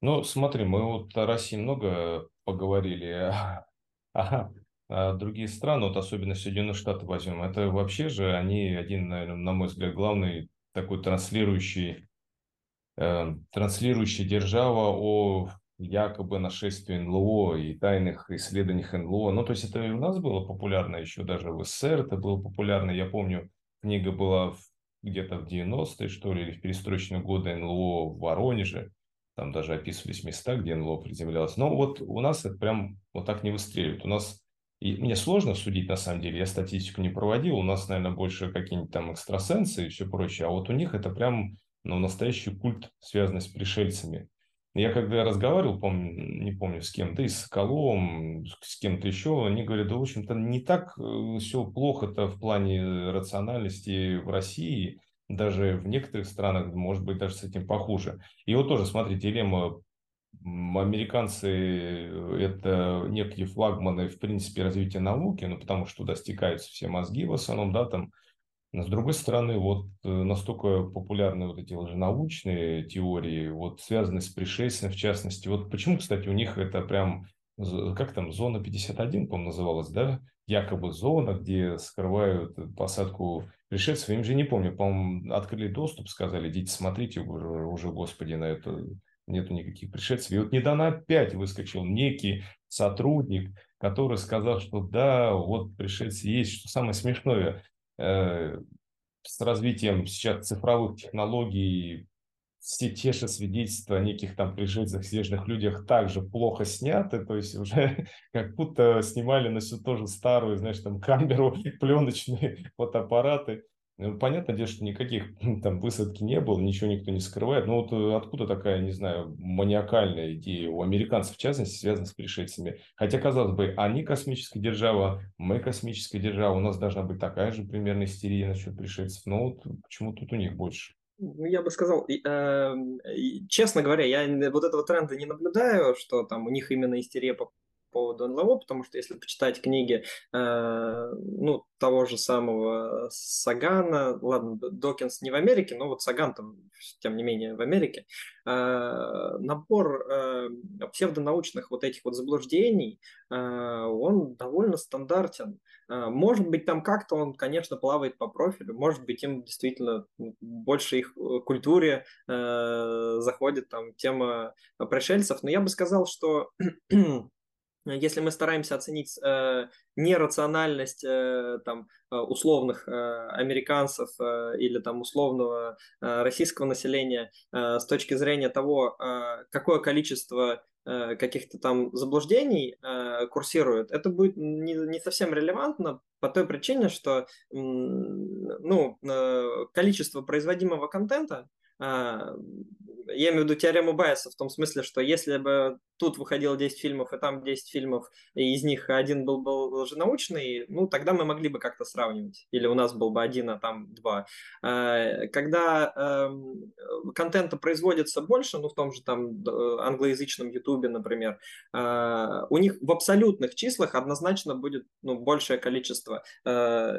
A: Ну, смотри, мы вот о России много поговорили. А, а другие страны, вот особенно Соединенные Штаты возьмем, это вообще же они один, наверное, на мой взгляд, главный такой транслирующий, э, транслирующий держава о якобы нашествии НЛО и тайных исследованиях НЛО. Ну, то есть это и у нас было популярно еще даже в СССР, это было популярно. Я помню, книга была где-то в 90-е, что ли, или в перестроечные годы НЛО в Воронеже. Там даже описывались места, где НЛО приземлялось. Но вот у нас это прям вот так не выстреливает. У нас и мне сложно судить, на самом деле, я статистику не проводил, у нас, наверное, больше какие-нибудь там экстрасенсы и все прочее, а вот у них это прям ну, настоящий культ, связанный с пришельцами. Я когда разговаривал, помню, не помню с кем, да и с Соколовым, с кем-то еще, они говорят, да, в общем-то, не так э, все плохо-то в плане рациональности в России, даже в некоторых странах, может быть, даже с этим похуже. И вот тоже, смотрите, дилемма американцы э, – это некие флагманы, в принципе, развития науки, ну, потому что туда стекаются все мозги в основном, да, там но с другой стороны, вот э, настолько популярны вот эти лженаучные теории, вот связанные с пришельцами в частности. Вот почему, кстати, у них это прям, как там, зона 51, по-моему, называлась, да? Якобы зона, где скрывают посадку пришельцев. Им же не помню, по-моему, открыли доступ, сказали, идите смотрите уже, уже, господи, на это нету никаких пришельцев. И вот недавно опять выскочил некий сотрудник, который сказал, что да, вот пришельцы есть. Что самое смешное, с развитием сейчас цифровых технологий все те же свидетельства о неких там пришельцах, снежных людях также плохо сняты, то есть уже *laughs* как будто снимали на всю тоже старую, знаешь, там камеру, *laughs* пленочные фотоаппараты. Ну, понятно, дело, что никаких *clears throat* там высадки не было, ничего никто не скрывает. Но вот э, откуда такая, не знаю, маниакальная идея у американцев, в частности, связана с пришельцами? Хотя, казалось бы, они космическая держава, мы космическая держава, у нас должна быть такая же примерно истерия насчет пришельцев. Но вот почему тут у них больше?
B: Ну, я бы сказал, э, честно говоря, я вот этого тренда не наблюдаю, что там у них именно истерия по поводу НЛО, потому что если почитать книги, э, ну, того же самого Сагана, ладно, Докинс не в Америке, но вот Саган там, тем не менее, в Америке, э, набор э, псевдонаучных вот этих вот заблуждений, э, он довольно стандартен. Э, может быть, там как-то он, конечно, плавает по профилю, может быть, им действительно больше их э, культуре э, заходит там тема пришельцев, но я бы сказал, что *clears throat* если мы стараемся оценить э, нерациональность э, там, э, условных э, американцев э, или там, условного э, российского населения э, с точки зрения того, э, какое количество э, каких-то там заблуждений э, курсирует, это будет не, не совсем релевантно по той причине, что э, ну, э, количество производимого контента а, я имею в виду теорему Байеса в том смысле, что если бы тут выходило 10 фильмов, и там 10 фильмов, и из них один был, был лженаучный, ну, тогда мы могли бы как-то сравнивать. Или у нас был бы один, а там два. А, когда э, контента производится больше, ну, в том же там англоязычном Ютубе, например, э, у них в абсолютных числах однозначно будет ну, большее количество. Э,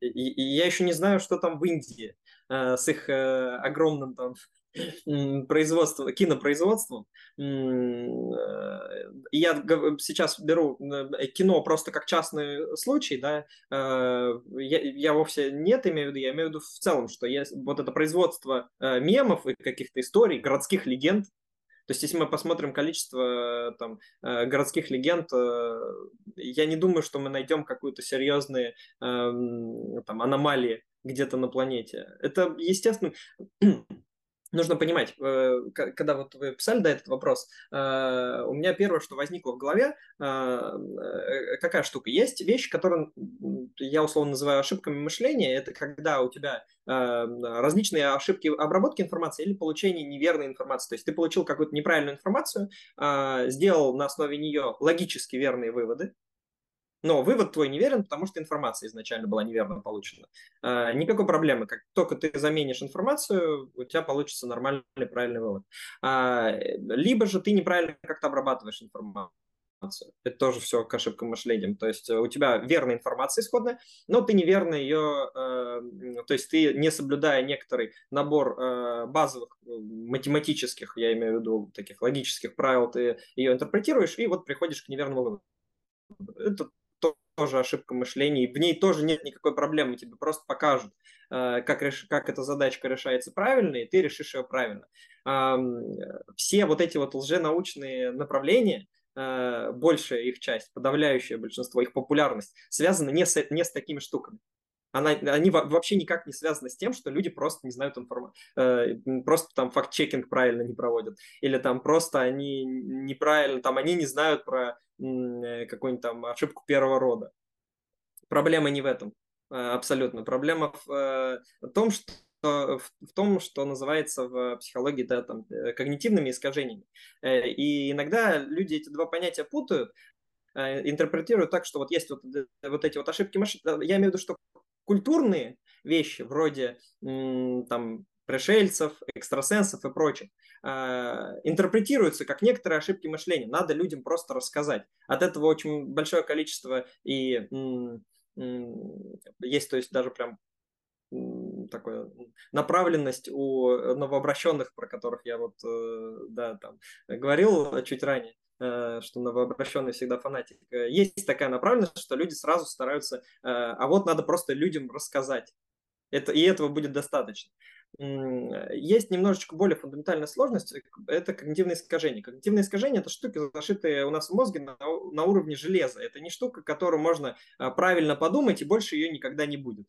B: я еще не знаю, что там в Индии э, с их э, огромным там производством, кинопроизводством. Э, я сейчас беру э, кино просто как частный случай, да, э, я, я вовсе нет имею в виду, я имею в виду в целом, что есть вот это производство мемов и каких-то историй, городских легенд, то есть, если мы посмотрим количество там, городских легенд, я не думаю, что мы найдем какую-то серьезные эм, там, аномалии где-то на планете. Это, естественно, нужно понимать, э, когда вот вы писали да, этот вопрос, э, у меня первое, что возникло в голове, э, какая штука? Есть вещи, которые я условно называю ошибками мышления. Это когда у тебя различные ошибки обработки информации или получения неверной информации. То есть ты получил какую-то неправильную информацию, сделал на основе нее логически верные выводы, но вывод твой неверен, потому что информация изначально была неверно получена. А, никакой проблемы. Как только ты заменишь информацию, у тебя получится нормальный, правильный вывод. А, либо же ты неправильно как-то обрабатываешь информацию. Это тоже все к ошибкам мышления. То есть у тебя верная информация исходная, но ты неверно ее, э, то есть ты не соблюдая некоторый набор э, базовых математических, я имею в виду таких логических правил, ты ее интерпретируешь и вот приходишь к неверному выводу. Это тоже ошибка мышления, и в ней тоже нет никакой проблемы, тебе просто покажут, э, как, реш... как эта задачка решается правильно, и ты решишь ее правильно. Все вот эти вот лженаучные направления, э, большая их часть, подавляющее большинство, их популярность, связана не с, не с такими штуками. Она, они вообще никак не связаны с тем, что люди просто не знают информацию, э, просто там факт-чекинг правильно не проводят, или там просто они неправильно, там они не знают про какую-нибудь там ошибку первого рода. Проблема не в этом, э, абсолютно. Проблема в том, что в, том, что называется в психологии да, там, когнитивными искажениями. И иногда люди эти два понятия путают, интерпретируют так, что вот есть вот, вот эти вот ошибки машин. Я имею в виду, что культурные вещи, вроде там пришельцев, экстрасенсов и прочее, а, интерпретируются как некоторые ошибки мышления. Надо людям просто рассказать. От этого очень большое количество и есть, то есть даже прям такая направленность у новообращенных, про которых я вот э, да, там говорил чуть ранее, Э, что новообращенный всегда фанатик. Э, есть такая направленность, что люди сразу стараются, э, а вот надо просто людям рассказать. Это, и этого будет достаточно. Есть немножечко более фундаментальная сложность, это когнитивные искажения. Когнитивные искажения – это штуки, зашитые у нас в мозге на, на уровне железа. Это не штука, которую можно правильно подумать, и больше ее никогда не будет.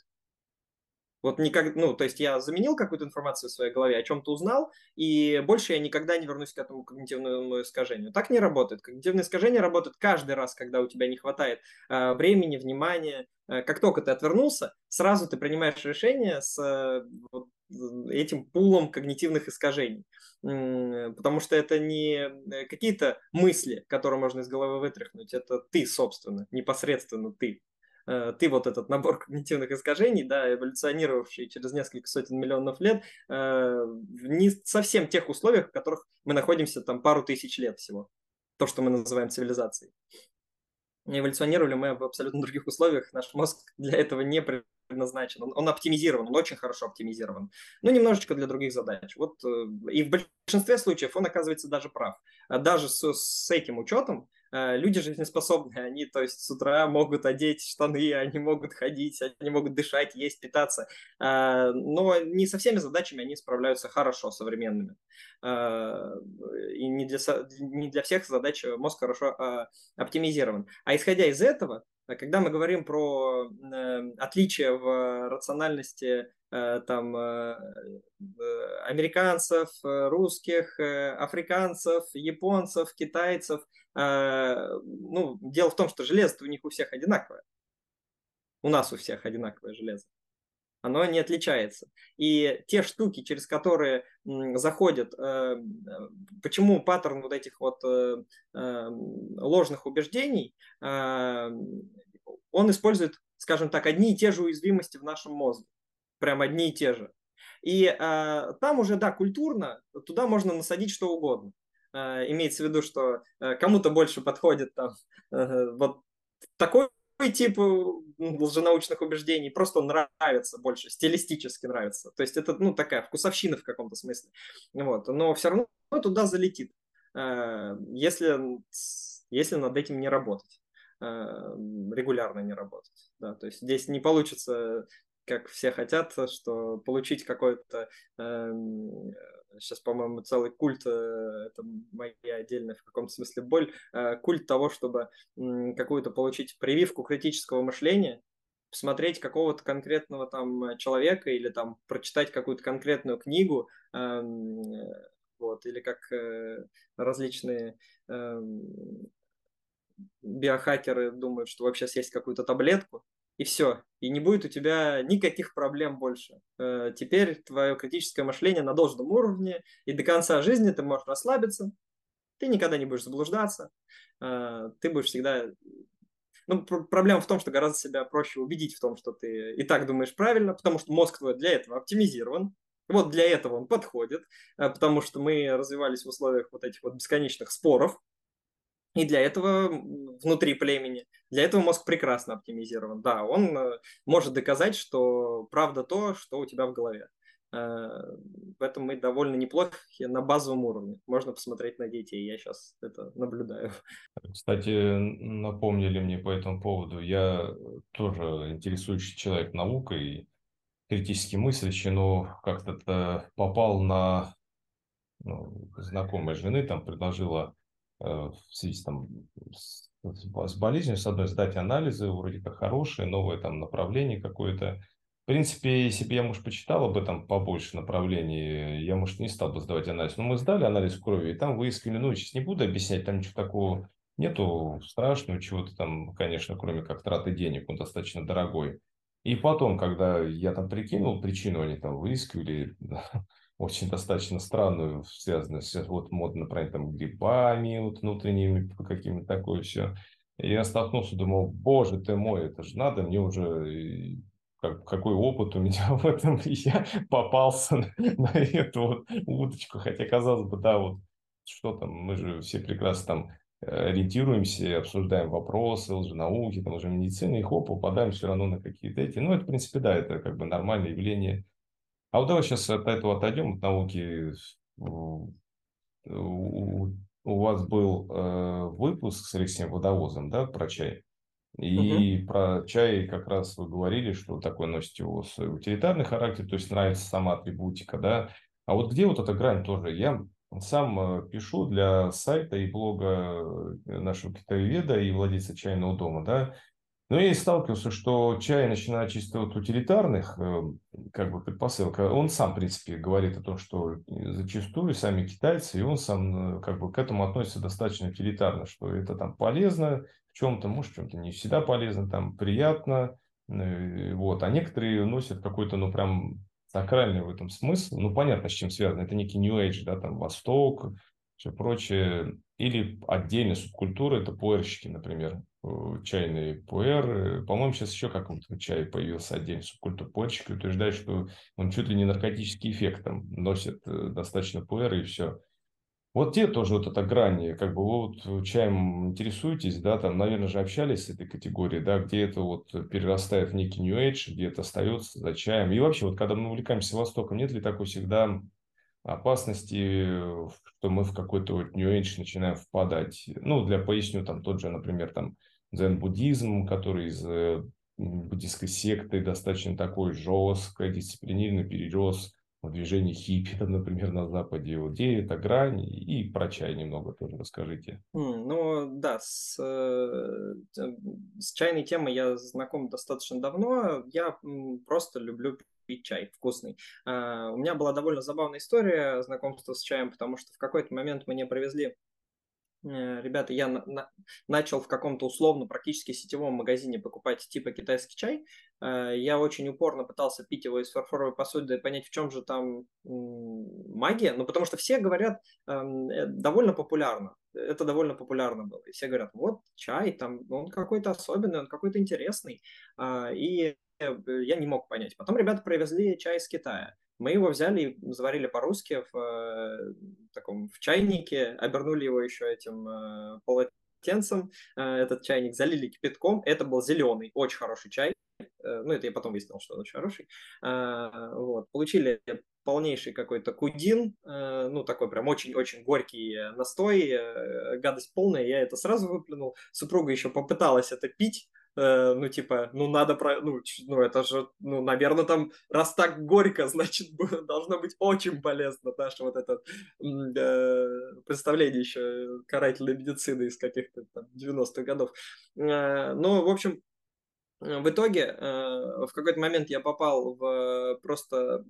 B: Вот никак, ну, то есть я заменил какую-то информацию в своей голове, о чем-то узнал, и больше я никогда не вернусь к этому когнитивному искажению. Так не работает. Когнитивное искажение работает каждый раз, когда у тебя не хватает э, времени, внимания. Э, как только ты отвернулся, сразу ты принимаешь решение с э, вот, этим пулом когнитивных искажений. Потому что это не э, какие-то мысли, которые можно из головы вытряхнуть, это ты, собственно, непосредственно ты. Э, ты вот этот набор *laughs* когнитивных искажений, да, эволюционировавший через несколько сотен миллионов лет, э, в не совсем тех условиях, в которых мы находимся там пару тысяч лет всего. То, что мы называем цивилизацией. Эволюционировали мы в абсолютно других условиях. Наш мозг *laughs* для этого не предназначен. Он, он оптимизирован, он очень хорошо оптимизирован. Но немножечко для других задач. Вот, э, и в большинстве случаев он оказывается даже прав. Даже с, с этим учетом люди жизнеспособные, они, то есть, с утра могут одеть штаны, они могут ходить, они могут дышать, есть, питаться, э, но не со всеми задачами они справляются хорошо, современными. Э, и не для, не для всех задач мозг хорошо оптимизирован. А исходя из этого, когда мы говорим про отличия в рациональности там американцев, русских, африканцев, японцев, китайцев – ну, дело в том, что железо у них у всех одинаковое. У нас у всех одинаковое железо. Оно не отличается. И те штуки, через которые заходят, э, почему паттерн вот этих вот э, э, ложных убеждений, он использует, скажем так, одни и те же уязвимости в нашем мозге. Прям одни и те же. И там уже, да, культурно, туда можно насадить что угодно. Э, имеется в виду, что э, кому-то больше подходит там э, вот такой тип лженаучных убеждений, просто нравится больше, стилистически нравится. То есть это, ну, такая вкусовщина в каком-то смысле. Вот. Но все равно туда залетит, если, если над этим не работать регулярно не работать. Да, то есть здесь не получится, как все хотят, что получить какой-то эм, сейчас, по-моему, целый культ, э, это моя отдельная в каком-то смысле боль, э, культ того, чтобы какую-то получить прививку критического мышления, посмотреть какого-то конкретного там человека или там прочитать какую-то конкретную книгу, эм, вот, или как э, различные эм, биохакеры думают, что вообще съесть какую-то таблетку, и все. И не будет у тебя никаких проблем больше. Э, теперь твое критическое мышление на должном уровне, и до конца жизни ты можешь расслабиться, ты никогда не будешь заблуждаться, э, ты будешь всегда... Ну, проблема в том, что гораздо себя проще убедить в том, что ты и так думаешь правильно, потому что мозг твой для этого оптимизирован, вот для этого он подходит, э, потому что мы развивались в условиях вот этих вот бесконечных споров, И для этого внутри племени, для этого мозг прекрасно оптимизирован. Да, он э, может доказать, что правда то, что у тебя в голове. Э, в этом мы довольно неплохи на базовом уровне. Можно посмотреть на детей, я сейчас это наблюдаю.
A: Кстати, напомнили мне по этому поводу, я тоже интересующий человек наукой, критически мыслящий, но как-то попал на ну, знакомой жены, там предложила в связи там, с, с болезнью, с одной сдать анализы, вроде как хорошие, новое там направление какое-то, принципе, если бы я, может, почитал об этом побольше направлений, я, может, не стал бы сдавать анализ. Но мы сдали анализ крови, и там выискали, ну, сейчас не буду объяснять, там ничего такого нету страшного, чего-то там, конечно, кроме как траты денег, он достаточно дорогой. И потом, когда я там прикинул причину, они там выискивали, *laughs* очень достаточно странную, связанную с вот модно, например, там грибами, вот внутренними какими-то такое все. И я столкнулся, думал, боже ты мой, это же надо, мне уже как, какой опыт у меня в этом, *laughs* я попался на, на эту вот удочку, хотя казалось бы, да, вот что там, мы же все прекрасно там э, ориентируемся, обсуждаем вопросы лженауки, там уже медицины, и хоп, попадаем все равно на какие-то эти, ну, это, в принципе, да, это как бы нормальное явление. А вот давай сейчас от этого отойдем, от науки. У, у, у вас был э, выпуск с Алексеем Водовозом, да, про чай? И угу. про чай как раз вы говорили, что такой носит его свой утилитарный характер, то есть нравится сама атрибутика, да. А вот где вот эта грань тоже? Я сам э, пишу для сайта и блога э, нашего китаеведа и владельца чайного дома, да, но я и сталкивался, что чай, начиная чисто от утилитарных э, как бы предпосылок, он сам, в принципе, говорит о том, что зачастую сами китайцы, и он сам как бы к этому относится достаточно утилитарно, что это там полезно, в чем-то, может, в чем-то не всегда полезно, там приятно, э, вот, а некоторые носят какой-то, ну, прям сакральный в этом смысл, ну, понятно, с чем связано, это некий New Age, да, там, Восток, все прочее, или отдельная субкультура, это пуэрщики, например, э, чайные пуэр, по-моему, сейчас еще какой-то чай появился отдельный субкультура пуэрщики, утверждают, что он чуть ли не наркотический эффект там носит э, достаточно пуэры и все. Вот те тоже вот эта грань, как бы вы вот чаем интересуетесь, да, там, наверное, же общались с этой категорией, да, где это вот перерастает в некий New Age, где это остается за чаем. И вообще, вот когда мы увлекаемся Востоком, нет ли такой всегда опасности, что мы в какой-то вот New Age начинаем впадать? Ну, для поясню, там тот же, например, там дзен-буддизм, который из э, буддийской секты достаточно такой жесткой, дисциплинированный перерос в движении хиппи, например, на Западе. Вот где эта грань? И про чай немного тоже расскажите.
B: Ну, да, с, э, с чайной темой я знаком достаточно давно. Я просто люблю пить чай вкусный. А, у меня была довольно забавная история знакомства с чаем, потому что в какой-то момент мне привезли Э, ребята, я на, на, начал в каком-то условно практически сетевом магазине покупать типа китайский чай. Э, я очень упорно пытался пить его из фарфоровой посуды и понять, в чем же там магия. Ну, потому что все говорят эм, э, довольно популярно. Это довольно популярно было. И все говорят, вот чай, там он какой-то особенный, он какой-то интересный. А, и я не мог понять. Потом ребята привезли чай из Китая. Мы его взяли и заварили по-русски в э, таком в чайнике, обернули его еще этим э, полотенцем, э, этот чайник залили кипятком. Это был зеленый, очень хороший чай. Э, ну, это я потом выяснил, что он очень хороший. Э, вот. Получили полнейший какой-то кудин, э, ну, такой прям очень-очень горький настой, э, гадость полная, я это сразу выплюнул. Супруга еще попыталась это пить, Э, ну, типа, ну, надо про... Ну, ну, это же, ну, наверное, там, раз так горько, *laughs* значит, должно быть очень полезно, наше вот это э, представление еще карательной медицины из каких-то там 90-х годов. Э, ну, в общем, в итоге э, в какой-то момент я попал в просто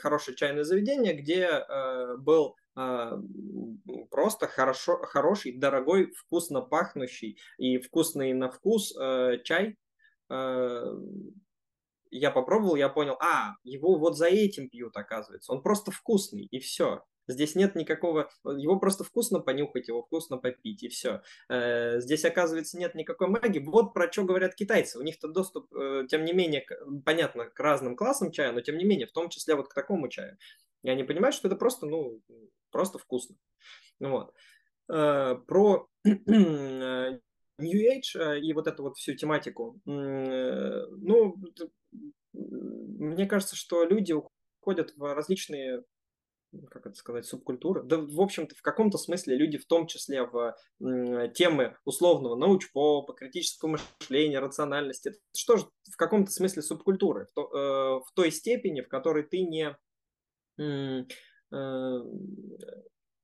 B: хорошее чайное заведение, где э, был просто хорошо, хороший, дорогой, вкусно пахнущий и вкусный на вкус э, чай. Э, я попробовал, я понял, а, его вот за этим пьют, оказывается. Он просто вкусный, и все. Здесь нет никакого... Его просто вкусно понюхать, его вкусно попить, и все. Э, здесь, оказывается, нет никакой магии. Вот про что говорят китайцы. У них-то доступ, э, тем не менее, понятно, к разным классам чая, но тем не менее, в том числе вот к такому чаю. И они понимают, что это просто, ну, просто вкусно. Вот. Э, про *clears throat* Age и вот эту вот всю тематику, ну, мне кажется, что люди уходят в различные как это сказать, субкультуры. Да, в общем-то, в каком-то смысле люди, в том числе в темы условного научпопа, критического мышления, рациональности, что же в каком-то смысле субкультуры, в, то, э, в той степени, в которой ты не... Э,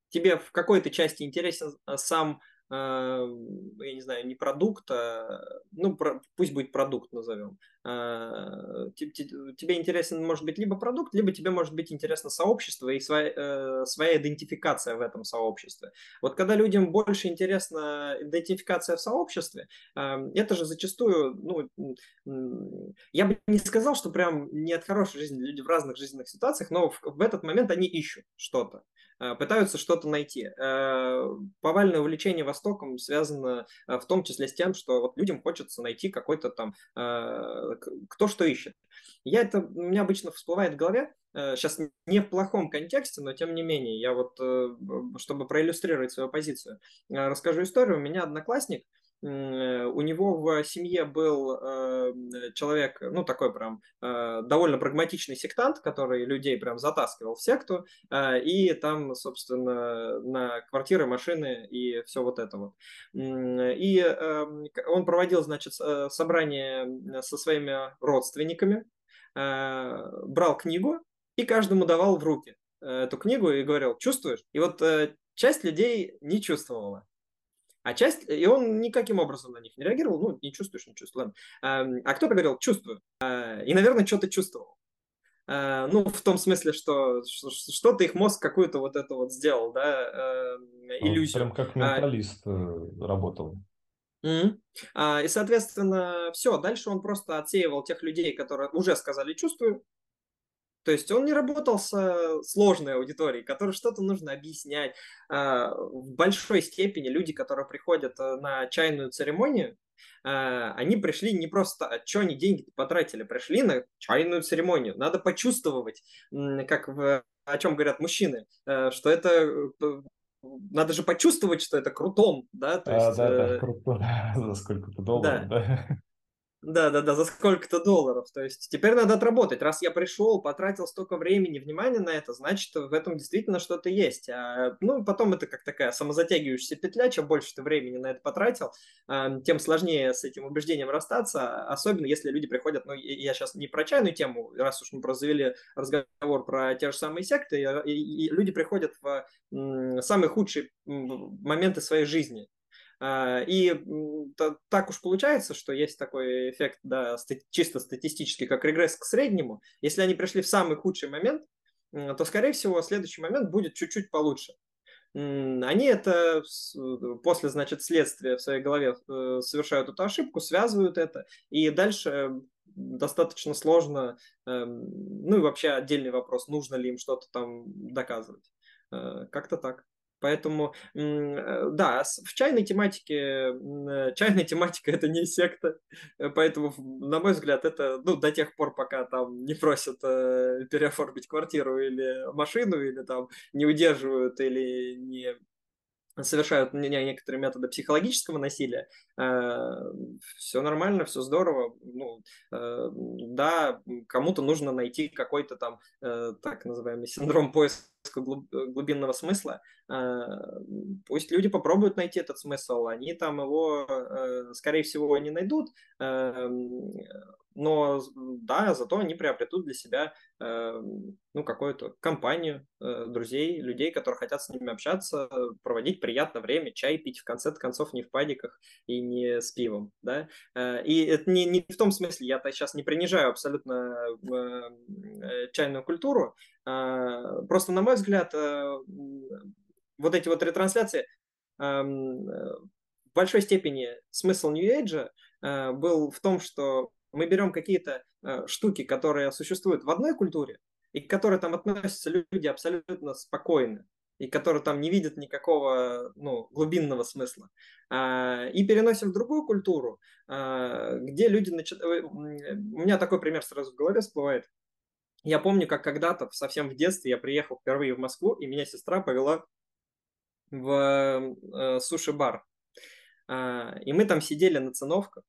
B: тебе в какой-то части интересен э, сам а, я не знаю, не продукт, а, ну, про, пусть будет продукт назовем. А, тебе интересен, может быть, либо продукт, либо тебе может быть интересно сообщество и своя, э, своя идентификация в этом сообществе. Вот когда людям больше интересна идентификация в сообществе, это же зачастую, ну, я бы не сказал, что прям не от хорошей жизни, люди в разных жизненных ситуациях, но в, в этот момент они ищут что-то. Э, пытаются что-то найти. Э, повальное увлечение Востоком связано э, в том числе с тем, что вот людям хочется найти какой-то там, кто что ищет. Я это, у меня обычно всплывает в голове, сейчас не в плохом контексте, но тем не менее, я вот, чтобы проиллюстрировать свою позицию, расскажу историю. У меня одноклассник, у него в семье был э, человек, ну, такой прям э, довольно прагматичный сектант, который людей прям затаскивал в секту, э, и там, собственно, на квартиры, машины и все вот это вот. И эм, он проводил, значит, собрание со своими родственниками, брал книгу и каждому давал в руки эту книгу и говорил, чувствуешь? И вот часть людей не чувствовала. А часть, и он никаким образом на них не реагировал, ну, не чувствуешь, не чувствую, ладно. А кто-то говорил, чувствую. А, и, наверное, что-то чувствовал. А, ну, в том смысле, что что-то их мозг какую-то вот это вот сделал, да, э, иллюзию.
A: Он прям как менталист а, работал.
B: Mm-hmm. И, соответственно, все, дальше он просто отсеивал тех людей, которые уже сказали «чувствую», то есть он не работал с сложной аудиторией, которой что-то нужно объяснять. А, в большой степени люди, которые приходят э, на чайную церемонию, а, они пришли не просто, а что они деньги потратили, пришли на чайную церемонию. Надо почувствовать, как в, о чем говорят мужчины, э, что это э, надо же почувствовать, что это крутом, да?
A: То а, есть, да, да, круто, *laughs* за сколько-то долларов, да. да.
B: Да, да, да, за сколько-то долларов. То есть теперь надо отработать. Раз я пришел, потратил столько времени, внимания на это, значит, в этом действительно что-то есть. А, ну, потом это как такая самозатягивающаяся петля. Чем больше ты времени на это потратил, а, тем сложнее с этим убеждением расстаться. Особенно если люди приходят, ну, я сейчас не про чайную тему, раз уж мы просто завели разговор про те же самые секты, и, и, люди приходят в м, самые худшие моменты своей жизни. А, и так уж получается, что есть такой эффект, да, чисто статистический, как регресс к среднему. Если они пришли в самый худший момент, то, скорее всего, следующий момент будет чуть-чуть получше. Они это после, значит, следствия в своей голове э, совершают эту ошибку, связывают это, и дальше достаточно сложно, эм, ну и вообще отдельный вопрос, нужно ли им что-то там доказывать. Э, как-то так. Поэтому, э, да, в чайной тематике, э, чайная тематика это не секта, э, поэтому, на мой взгляд, это, ну, до тех пор, пока там не просят переоформить квартиру или машину, или там не удерживают, или не совершают некоторые методы психологического насилия, все нормально, все здорово. Ну, да, кому-то нужно найти какой-то там так называемый синдром поиска глубинного смысла, пусть люди попробуют найти этот смысл, они там его, скорее всего, не найдут, но да, зато они приобретут для себя э, ну, какую-то компанию э, друзей, людей, которые хотят с ними общаться, проводить приятное время, чай пить, в конце концов, не в падиках и не с пивом, да, э, и это не, не в том смысле, я сейчас не принижаю абсолютно э, чайную культуру, э, просто, на мой взгляд, э, вот эти вот ретрансляции, э, в большой степени смысл New Age э, был в том, что мы берем какие-то э, штуки, которые существуют в одной культуре, и к которой там относятся люди абсолютно спокойно, и которые там не видят никакого ну, глубинного смысла, а, и переносим в другую культуру, а, где люди начинают... Э, у меня такой пример сразу в голове всплывает. Я помню, как когда-то, совсем в детстве, я приехал впервые в Москву, и меня сестра повела в э, суши-бар. А, и мы там сидели на циновках,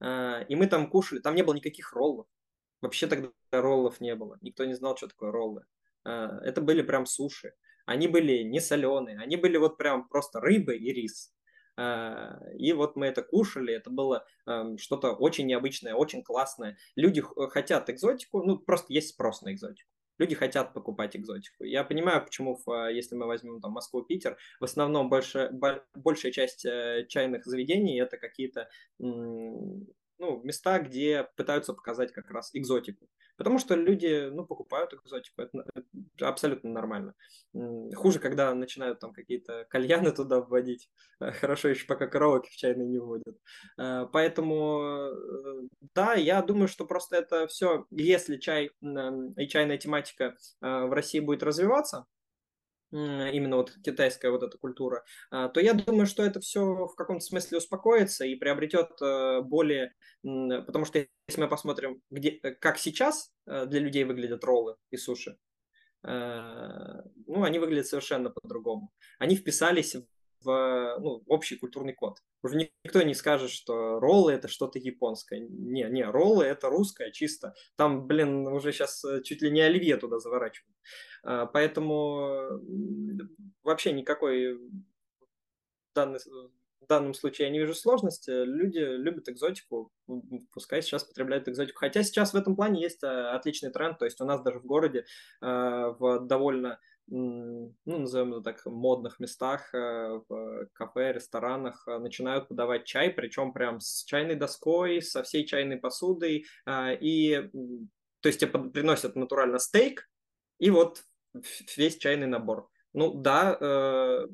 B: и мы там кушали, там не было никаких роллов. Вообще тогда роллов не было, никто не знал, что такое роллы. А, это были прям суши. Они были не соленые, они были вот прям просто рыба и рис. И вот мы это кушали, это было что-то очень необычное, очень классное. Люди хотят экзотику, ну просто есть спрос на экзотику люди хотят покупать экзотику. Я понимаю, почему, а, если мы возьмем там Москву, Питер, в основном больше, большая часть э, чайных заведений это какие-то ну, места, где пытаются показать как раз экзотику. Потому что люди, ну, покупают экзотику, это, это абсолютно нормально. Хуже, когда начинают там какие-то кальяны туда вводить. Э, хорошо еще пока караоке в чайный не вводят. Э, поэтому, э, да, я думаю, что просто это все, если чай и чайная тематика в России будет развиваться, именно вот китайская вот эта культура, а, то я думаю, что это все в каком-то смысле успокоится и приобретет э, более... Потому что если мы посмотрим, где, э, как сейчас э, для людей выглядят роллы и суши, ну, они выглядят совершенно по-другому. Они вписались в ну, общий культурный код. Уже никто не скажет, что роллы это что-то японское. Не, не, роллы это русское чисто. Там, блин, уже сейчас э, чуть ли не оливье туда заворачивают. А, поэтому вообще никакой данный, в данном случае я не вижу сложности. Люди любят экзотику, пускай сейчас потребляют экзотику. Хотя сейчас в этом плане есть э, отличный тренд. То есть у нас даже в городе э, в довольно ну, назовем это так, модных местах, э, в кафе, ресторанах э, начинают подавать чай, причем прям с чайной доской, со всей чайной посудой, э, и, то есть тебе приносят натурально стейк, и вот весь чайный набор. Ну да, э,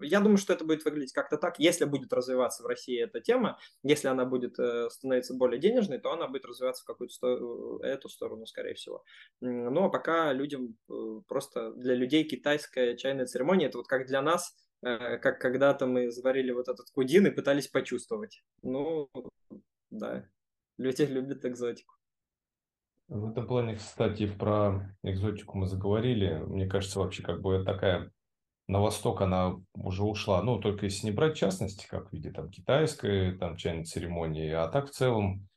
B: я думаю, что это будет выглядеть как-то так. Если будет развиваться в России эта тема, если она будет э, становиться более денежной, то она будет развиваться в какую-то сто- эту сторону, скорее всего. Ну а пока людям э, просто для людей китайская чайная церемония это вот как для нас, э, как когда-то мы заварили вот этот кудин и пытались почувствовать. Ну да, люди любят экзотику.
A: В этом плане, кстати, про экзотику мы заговорили. Мне кажется, вообще как бы такая на восток она уже ушла. Ну, только если не брать частности, как в виде там китайской там чайной церемонии, а так в целом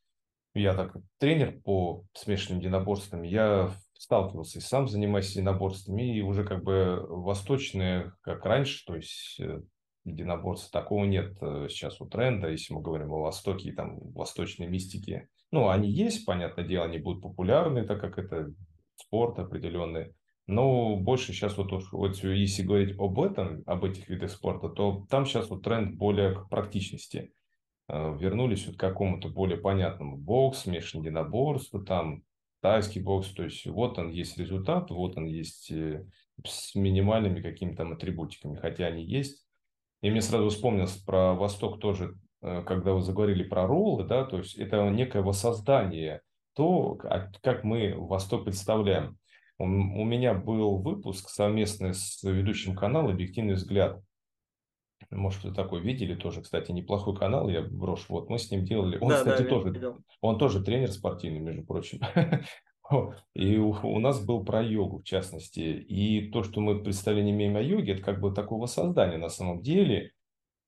A: я так тренер по смешанным единоборствам, я сталкивался и сам занимаюсь единоборствами, и уже как бы восточные, как раньше, то есть э, единоборств такого нет э, сейчас у тренда, если мы говорим о Востоке и там восточной мистике ну, они есть, понятное дело, они будут популярны, так как это спорт определенный. Но больше сейчас вот, вот если говорить об этом, об этих видах спорта, то там сейчас вот тренд более к практичности. Э, вернулись вот к какому-то более понятному бокс, смешанное единоборство, там тайский бокс, то есть вот он есть результат, вот он есть э, с минимальными какими-то атрибутиками, хотя они есть. И мне сразу вспомнилось про Восток тоже когда вы заговорили про роллы, да, то есть это некое воссоздание, то, как мы Восток представляем. У, меня был выпуск совместный с ведущим канала «Объективный взгляд». Может, вы такой видели тоже, кстати, неплохой канал, я брошу. Вот мы с ним делали. Он, да, кстати, да, тоже, видел. он тоже тренер спортивный, между прочим. *laughs* И у, у нас был про йогу, в частности. И то, что мы представление имеем о йоге, это как бы такого создания на самом деле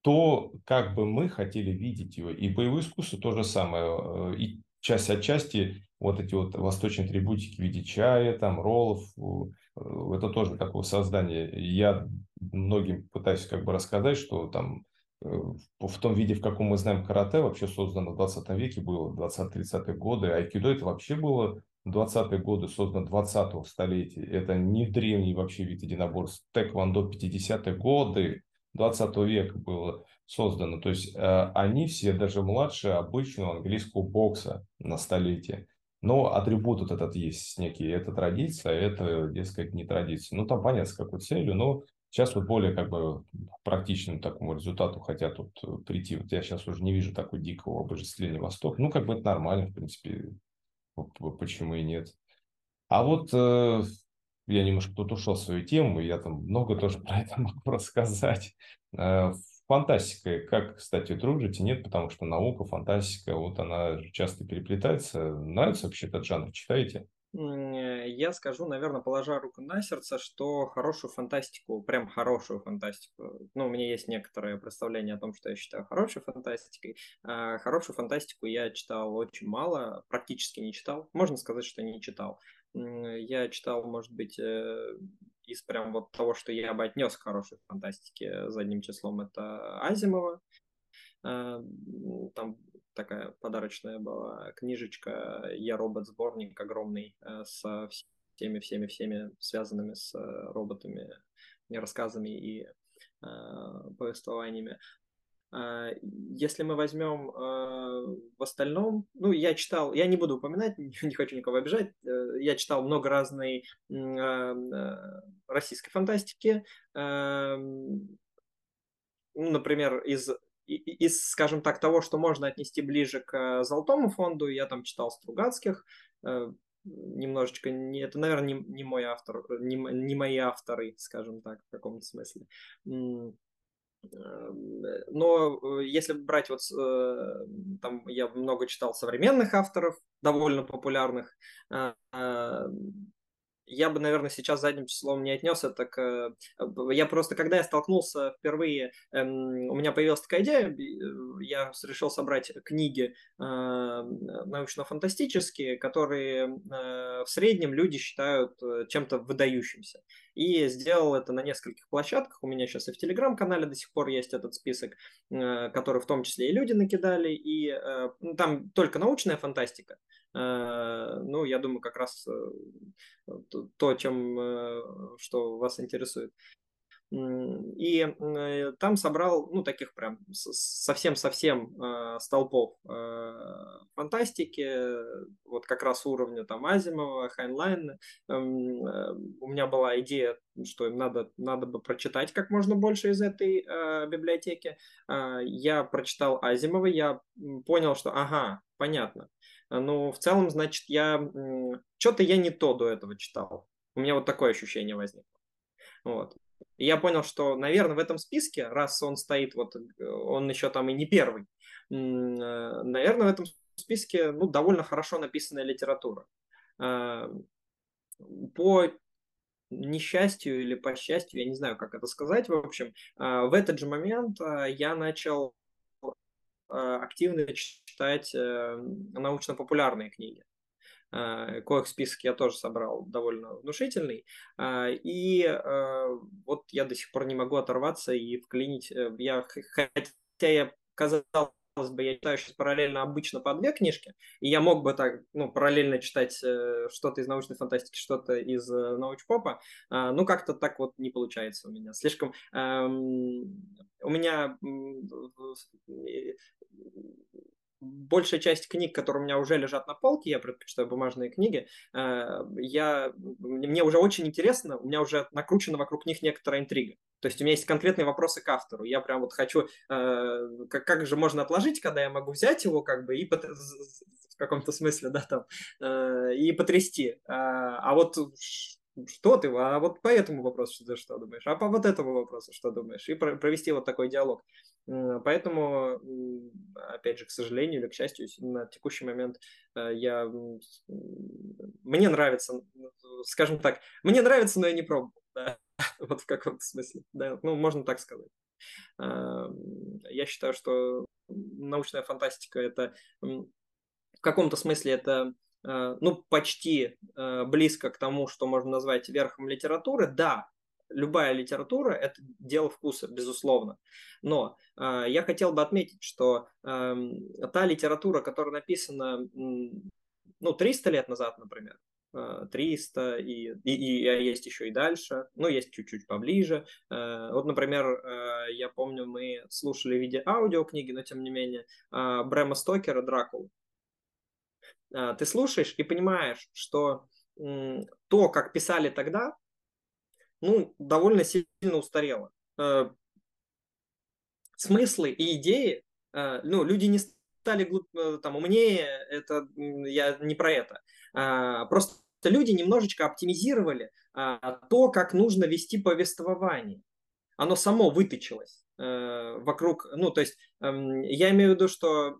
A: то, как бы мы хотели видеть его. И боевое искусство то же самое. Э, и часть отчасти вот эти вот восточные атрибутики в виде чая, там, роллов, э, это тоже такое создание. Я многим пытаюсь как бы рассказать, что там э, в том виде, в каком мы знаем карате, вообще создано в 20 веке было, 20-30-е годы. Айкидо это вообще было 20-е годы, создано 20-го столетия. Это не древний вообще вид единоборств. Тэквондо 50-е годы, 20 века было создано. То есть э, они все даже младше обычного английского бокса на столетие. Но атрибут вот этот есть некий, это традиция, это, дескать, не традиция. Ну, там понятно, с какой целью, но сейчас вот более как бы практичному такому результату хотят тут э, прийти. Вот я сейчас уже не вижу такого дикого обожествления Востока. Ну, как бы это нормально, в принципе, почему и нет. А вот э, я немножко тут ушел в свою тему, я там много тоже *laughs* про это могу рассказать. Э, фантастика, как, кстати, дружите, нет, потому что наука, фантастика, вот она часто переплетается. Нравится вообще этот жанр, читаете?
B: я скажу, наверное, положа руку на сердце, что хорошую фантастику, прям хорошую фантастику, ну, у меня есть некоторое представление о том, что я считаю хорошей фантастикой. А хорошую фантастику я читал очень мало, практически не читал. Можно сказать, что не читал. Я читал, может быть, э, из прям вот того, что я бы отнес к хорошей фантастике задним числом, это Азимова. А, там такая подарочная была книжечка «Я робот» сборник огромный э, со всеми всеми всеми связанными с э, роботами рассказами и э, повествованиями. А, если мы возьмем э, в остальном, ну, я читал, я не буду упоминать, *laughs* не хочу никого обижать, э, я читал много разной э, российской фантастики, ну, например, из из, скажем так, того, что можно отнести ближе к Золотому фонду, я там читал Стругацких, немножечко, не, это, наверное, не, не мой автор, не, не мои авторы, скажем так, в каком-то смысле. Но э, если брать вот, э, там я много читал современных авторов, довольно популярных, а, я бы, наверное, сейчас задним числом не отнес это к... Я просто, когда я столкнулся впервые, эм, у меня появилась такая идея, э, я решил собрать книги э, научно-фантастические, которые э, в среднем люди считают чем-то выдающимся. И сделал это на нескольких площадках. У меня сейчас и в Телеграм-канале до сих пор есть этот список, который в том числе и люди накидали. И там только научная фантастика. Э, ну, я думаю, как раз э, то, чем, э, что вас интересует. И там собрал, ну, таких прям совсем-совсем столпов фантастики, вот как раз уровня там Азимова, Хайнлайн. Эм, у меня была идея, что им надо, надо бы прочитать как можно больше из этой библиотеки. Я прочитал Азимова, я понял, что, ага, понятно, ну, в целом, значит, я... Что-то я не то до этого читал. У меня вот такое ощущение возникло. Вот. И я понял, что, наверное, в этом списке, раз он стоит, вот он еще там и не первый, э, наверное, в этом списке ну, довольно хорошо написанная литература. Э, по несчастью или по счастью, я не знаю, как это сказать, в общем, э, в этот же момент я начал Э, активно читать э, научно-популярные книги. Э, коих список я тоже собрал довольно внушительный. И вот я до сих пор не могу оторваться и вклинить. Я, хотя я казалось бы, я читаю сейчас параллельно обычно по две книжки, и я мог бы так, ну, параллельно читать э, что-то из научной фантастики, что-то из э, научпопа, э, ну, как-то так вот не получается у меня. Слишком... Э, у меня большая часть книг, которые у меня уже лежат на полке, я предпочитаю бумажные книги, э, я, мне уже очень интересно, у меня уже накручена вокруг них некоторая интрига. То есть у меня есть конкретные вопросы к автору. Я прям вот хочу, э, как, как же можно отложить, когда я могу взять его как бы и в каком-то смысле, да, там, э, и потрясти. А, а вот что ты, а вот по этому вопросу ты что думаешь, а по вот этому вопросу что думаешь, и провести вот такой диалог. Поэтому, опять же, к сожалению или к счастью, на текущий момент э, я... Мне нравится, скажем так, мне нравится, но я не пробовал. Да? *laughs* Вот в каком-то смысле. Да? Ну, можно так сказать. Я считаю, что научная фантастика это в каком-то смысле это Э, ну, почти э, близко к тому, что можно назвать верхом литературы. Да, любая литература – это дело вкуса, безусловно. Но э, я хотел бы отметить, что э, та литература, которая написана ну, 300 лет назад, например, 300, и, и, и есть еще и дальше, ну, есть чуть-чуть поближе. Вот, например, я помню, мы слушали в виде аудиокниги, но тем не менее, Брэма Стокера «Дракулу». А, ты слушаешь и понимаешь, что то, как писали тогда, ну, довольно сильно устарело. Э, смыслы и идеи, э, ну, люди не стали э, там умнее, это я не про это. А, просто люди немножечко оптимизировали а, то, как нужно вести повествование. Оно само выточилось вокруг, ну, то есть эм, я имею в виду, что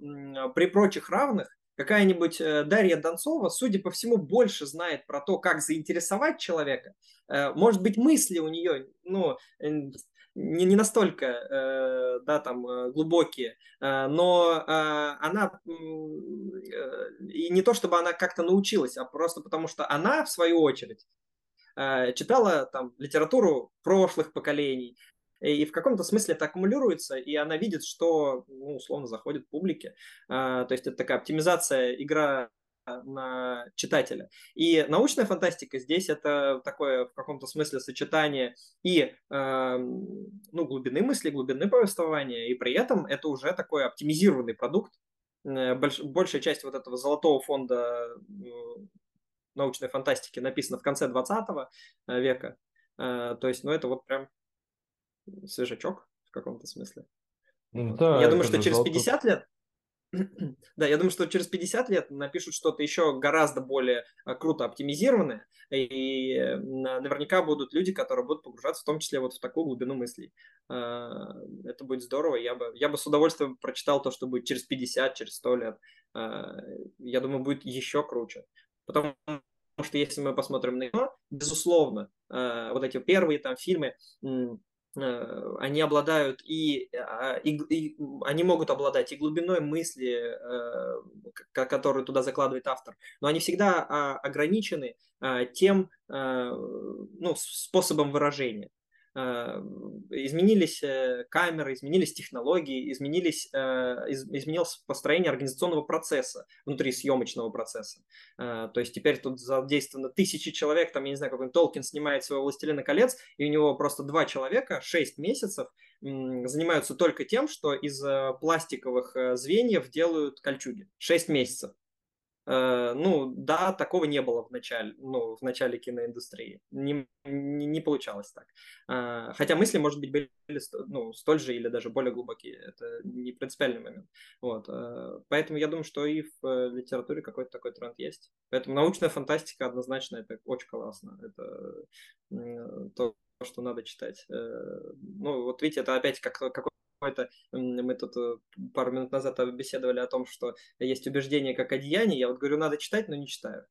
B: при прочих равных Какая-нибудь э, Дарья Донцова, судя по всему, больше знает про то, как заинтересовать человека. Э, может быть, мысли у нее, ну, не, не настолько, э, да, там, глубокие, но она, и не то чтобы она как-то научилась, а просто потому что она, в свою очередь, читала там литературу прошлых поколений, и в каком-то смысле это аккумулируется, и она видит, что, ну, условно, заходит публике. Э, то есть это такая оптимизация, игра на читателя. И научная фантастика здесь это такое в каком-то смысле сочетание и э, ну, глубины мысли, глубины повествования, и при этом это уже такой оптимизированный продукт. Э, больш, большая часть вот этого золотого фонда научной фантастики написана в конце 20 э, века. Э, то есть, ну, это вот прям свежачок в каком-то смысле. *clears throat* Да, Я думаю, что через золотой... 50 лет да, я думаю, что через 50 лет напишут что-то еще гораздо более а, круто оптимизированное, и наверняка будут люди, которые будут погружаться в том числе вот в такую глубину мыслей. Это будет здорово, я бы, я бы с удовольствием прочитал то, что будет через 50, через 100 лет. Я думаю, будет еще круче. Потому что если мы посмотрим на него, безусловно, вот эти первые там фильмы, Э, они обладают и, а, и, и они могут обладать и глубиной мысли, э, которую туда закладывает автор, но они всегда а, ограничены а, тем ну, способом выражения. Э, изменились э, камеры, изменились технологии, изменились, э, изменилось построение организационного процесса внутри съемочного процесса. То есть теперь тут задействовано тысячи человек, там, я не знаю, какой Толкин снимает своего «Властелина колец», и у него просто два человека, шесть месяцев занимаются только тем, что из пластиковых звеньев делают кольчуги. Шесть месяцев. Э, ну, да, такого не было в начале, ну, в начале киноиндустрии. Не, не, не получалось так. Э, хотя мысли, может быть, были ну, столь же или даже более глубокие. Это не принципиальный момент. Вот. Э, поэтому я думаю, что и в литературе какой-то такой тренд есть. Поэтому научная фантастика однозначно это очень классно. Это то, что надо читать. Ну, вот видите, это опять как, какой какой-то, мы тут э, пару минут назад беседовали о том, что есть убеждение как одеяние, я вот говорю, надо читать, но не читаю.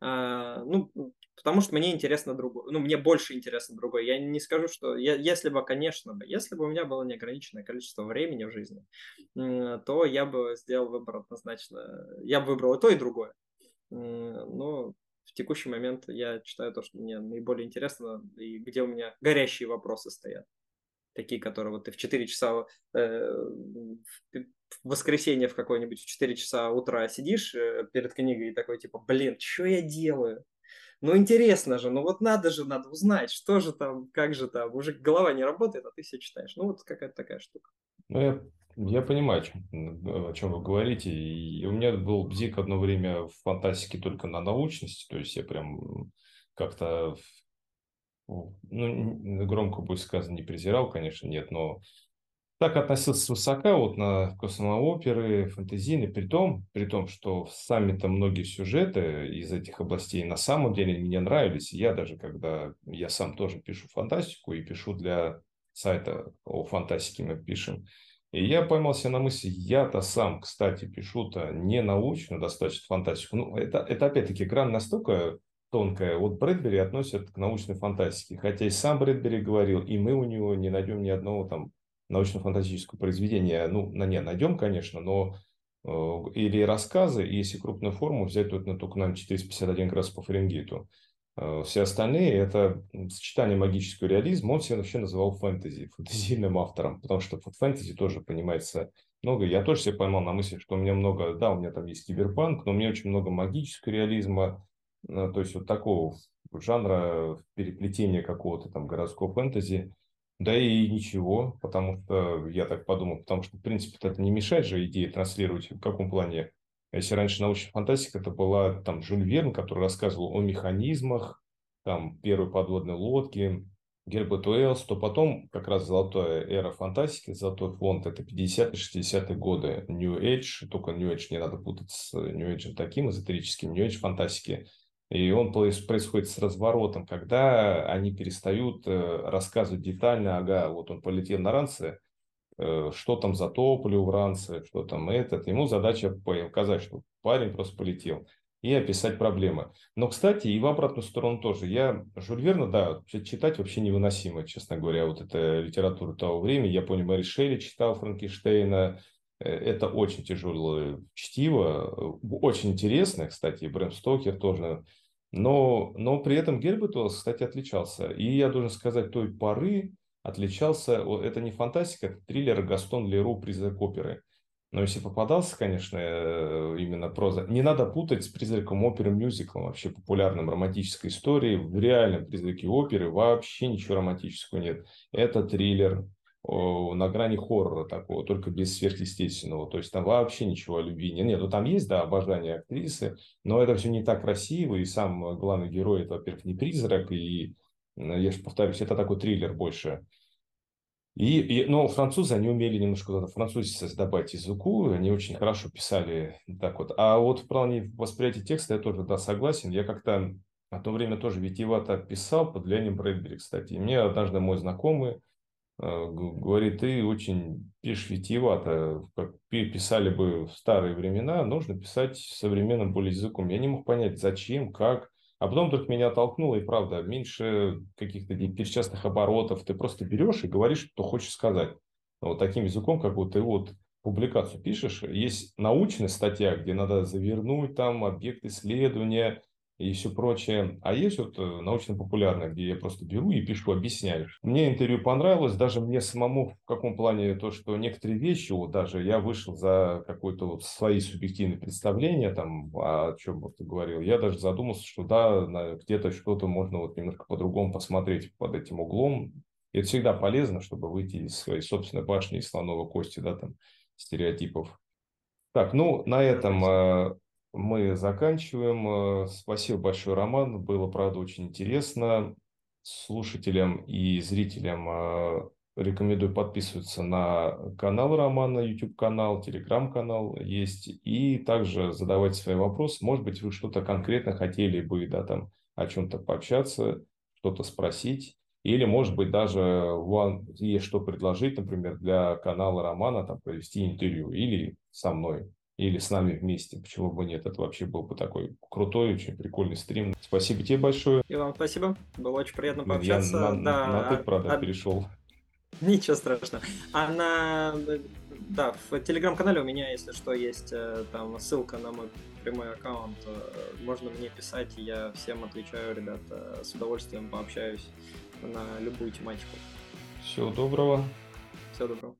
B: А, ну, потому что мне интересно другое, ну, мне больше интересно другое. Я не скажу, что, я, если бы, конечно бы, если бы у меня было неограниченное количество времени в жизни, то я бы сделал выбор однозначно, я бы выбрал и то, и другое. Но в текущий момент я читаю то, что мне наиболее интересно, и где у меня горящие вопросы стоят такие, которые вот ты в 4 часа э, в воскресенье в какой-нибудь в 4 часа утра сидишь э, перед книгой и такой типа, блин, что я делаю? Ну интересно же, ну вот надо же, надо узнать, что же там, как же там, уже голова не работает, а ты все читаешь. Ну вот какая-то такая штука.
A: Ну, я, я понимаю, о чем, о чем вы говорите. И у меня был бзик одно время в фантастике только на научности, то есть я прям как-то ну, громко будет сказано, не презирал, конечно, нет, но так относился свысока вот на космооперы, фэнтезийные, при том, при том, что сами-то многие сюжеты из этих областей на самом деле мне нравились. Я даже, когда я сам тоже пишу фантастику и пишу для сайта о фантастике мы пишем, и я поймался на мысли, я-то сам, кстати, пишу-то не научно достаточно фантастику. Ну, это, это опять-таки грань настолько тонкая. Вот Брэдбери относят к научной фантастике. Хотя и сам Брэдбери говорил, и мы у него не найдем ни одного там научно-фантастического произведения. Ну, на не найдем, конечно, но э, или рассказы, и если крупную форму взять, то это только, наверное, 451 градус по Фаренгейту. Э, все остальные – это сочетание магического реализма. Он себя вообще называл фэнтези, фэнтезийным автором, потому что фэнтези тоже понимается много. Я тоже себе поймал на мысли, что у меня много, да, у меня там есть киберпанк, но у меня очень много магического реализма, ну, то есть вот такого жанра переплетения какого-то там городского фэнтези, да и ничего, потому что, я так подумал, потому что, в принципе, это не мешает же идее транслировать. В каком плане? Если раньше научная фантастика, это была там Жюль Верн, который рассказывал о механизмах, там, первой подводной лодки, Герберт Уэллс, то потом как раз золотая эра фантастики, золотой фонд, это 50-60-е годы, New Age, только New Age не надо путать с New Age таким эзотерическим, New Age фантастики – и он происходит с разворотом, когда они перестают э, рассказывать детально, ага, вот он полетел на ранце, э, что там за топливо в ранце, что там этот. Ему задача показать, что парень просто полетел и описать проблемы. Но, кстати, и в обратную сторону тоже. Я Жюль Верна, да, читать вообще невыносимо, честно говоря. Вот эта литература того времени. Я помню, Мэри Шелли читал Франкенштейна. Э, это очень тяжелое чтиво. Очень интересное, кстати, и Брэм Стокер тоже. Но, но при этом Герберт кстати, отличался. И я должен сказать, той поры отличался, это не фантастика, это триллер Гастон Леру «Призрак оперы». Но если попадался, конечно, э, именно проза, не надо путать с призраком оперы мюзиклом, вообще популярным романтической историей. В реальном призраке оперы вообще ничего романтического нет. Это триллер на грани хоррора такого, только без сверхъестественного. То есть там вообще ничего о любви нет. Нет, ну там есть, да, обожание актрисы, но это все не так красиво, и сам главный герой, это, во-первых, не призрак, и, я же повторюсь, это такой триллер больше и, и, но французы, они умели немножко французиться добавить языку, они очень хорошо писали так вот. А вот в плане восприятия текста я тоже, да, согласен. Я как-то в то время тоже витиевато писал под влиянием Брэдбери, кстати. И мне однажды мой знакомый говорит, ты очень пишешь витиевато, как писали бы в старые времена, нужно писать современным более языком. Я не мог понять, зачем, как. А потом вдруг меня толкнуло, и правда, меньше каких-то перечастных оборотов. Ты просто берешь и говоришь, что хочешь сказать. Вот таким языком, как вот ты вот публикацию пишешь, есть научная статья, где надо завернуть там объект исследования, и все прочее. А есть вот э, научно-популярное, где я просто беру и пишу, объясняю. Мне интервью понравилось, даже мне самому в каком плане то, что некоторые вещи, вот даже я вышел за какое-то вот свои субъективные представления, там, о чем вот ты говорил, я даже задумался, что да, где-то что-то можно вот немножко по-другому посмотреть под этим углом. И это всегда полезно, чтобы выйти из своей собственной башни, из слоновой кости, да, там, стереотипов. Так, ну, на этом мы заканчиваем. Э, спасибо большое, Роман. Было, правда, очень интересно. Слушателям и зрителям э, рекомендую подписываться на канал Романа, YouTube-канал, Telegram-канал есть. И также задавать свои вопросы. Может быть, вы что-то конкретно хотели бы да, там, о чем-то пообщаться, что-то спросить. Или, может быть, даже вам есть что предложить, например, для канала Романа, там, провести интервью или со мной или с нами вместе. Почему бы нет? Это вообще был бы такой крутой, очень прикольный стрим. Спасибо тебе большое.
B: И вам спасибо. Было очень приятно пообщаться.
A: Я на, да, на ты, правда, а... перешел. *laughs*
B: Ничего страшного. А на... Да, в телеграм-канале у меня, если что, есть э, там ссылка на мой прямой аккаунт. Э, можно мне писать, я всем отвечаю, ребята. С удовольствием пообщаюсь на любую тематику.
A: Всего доброго.
B: Всего доброго.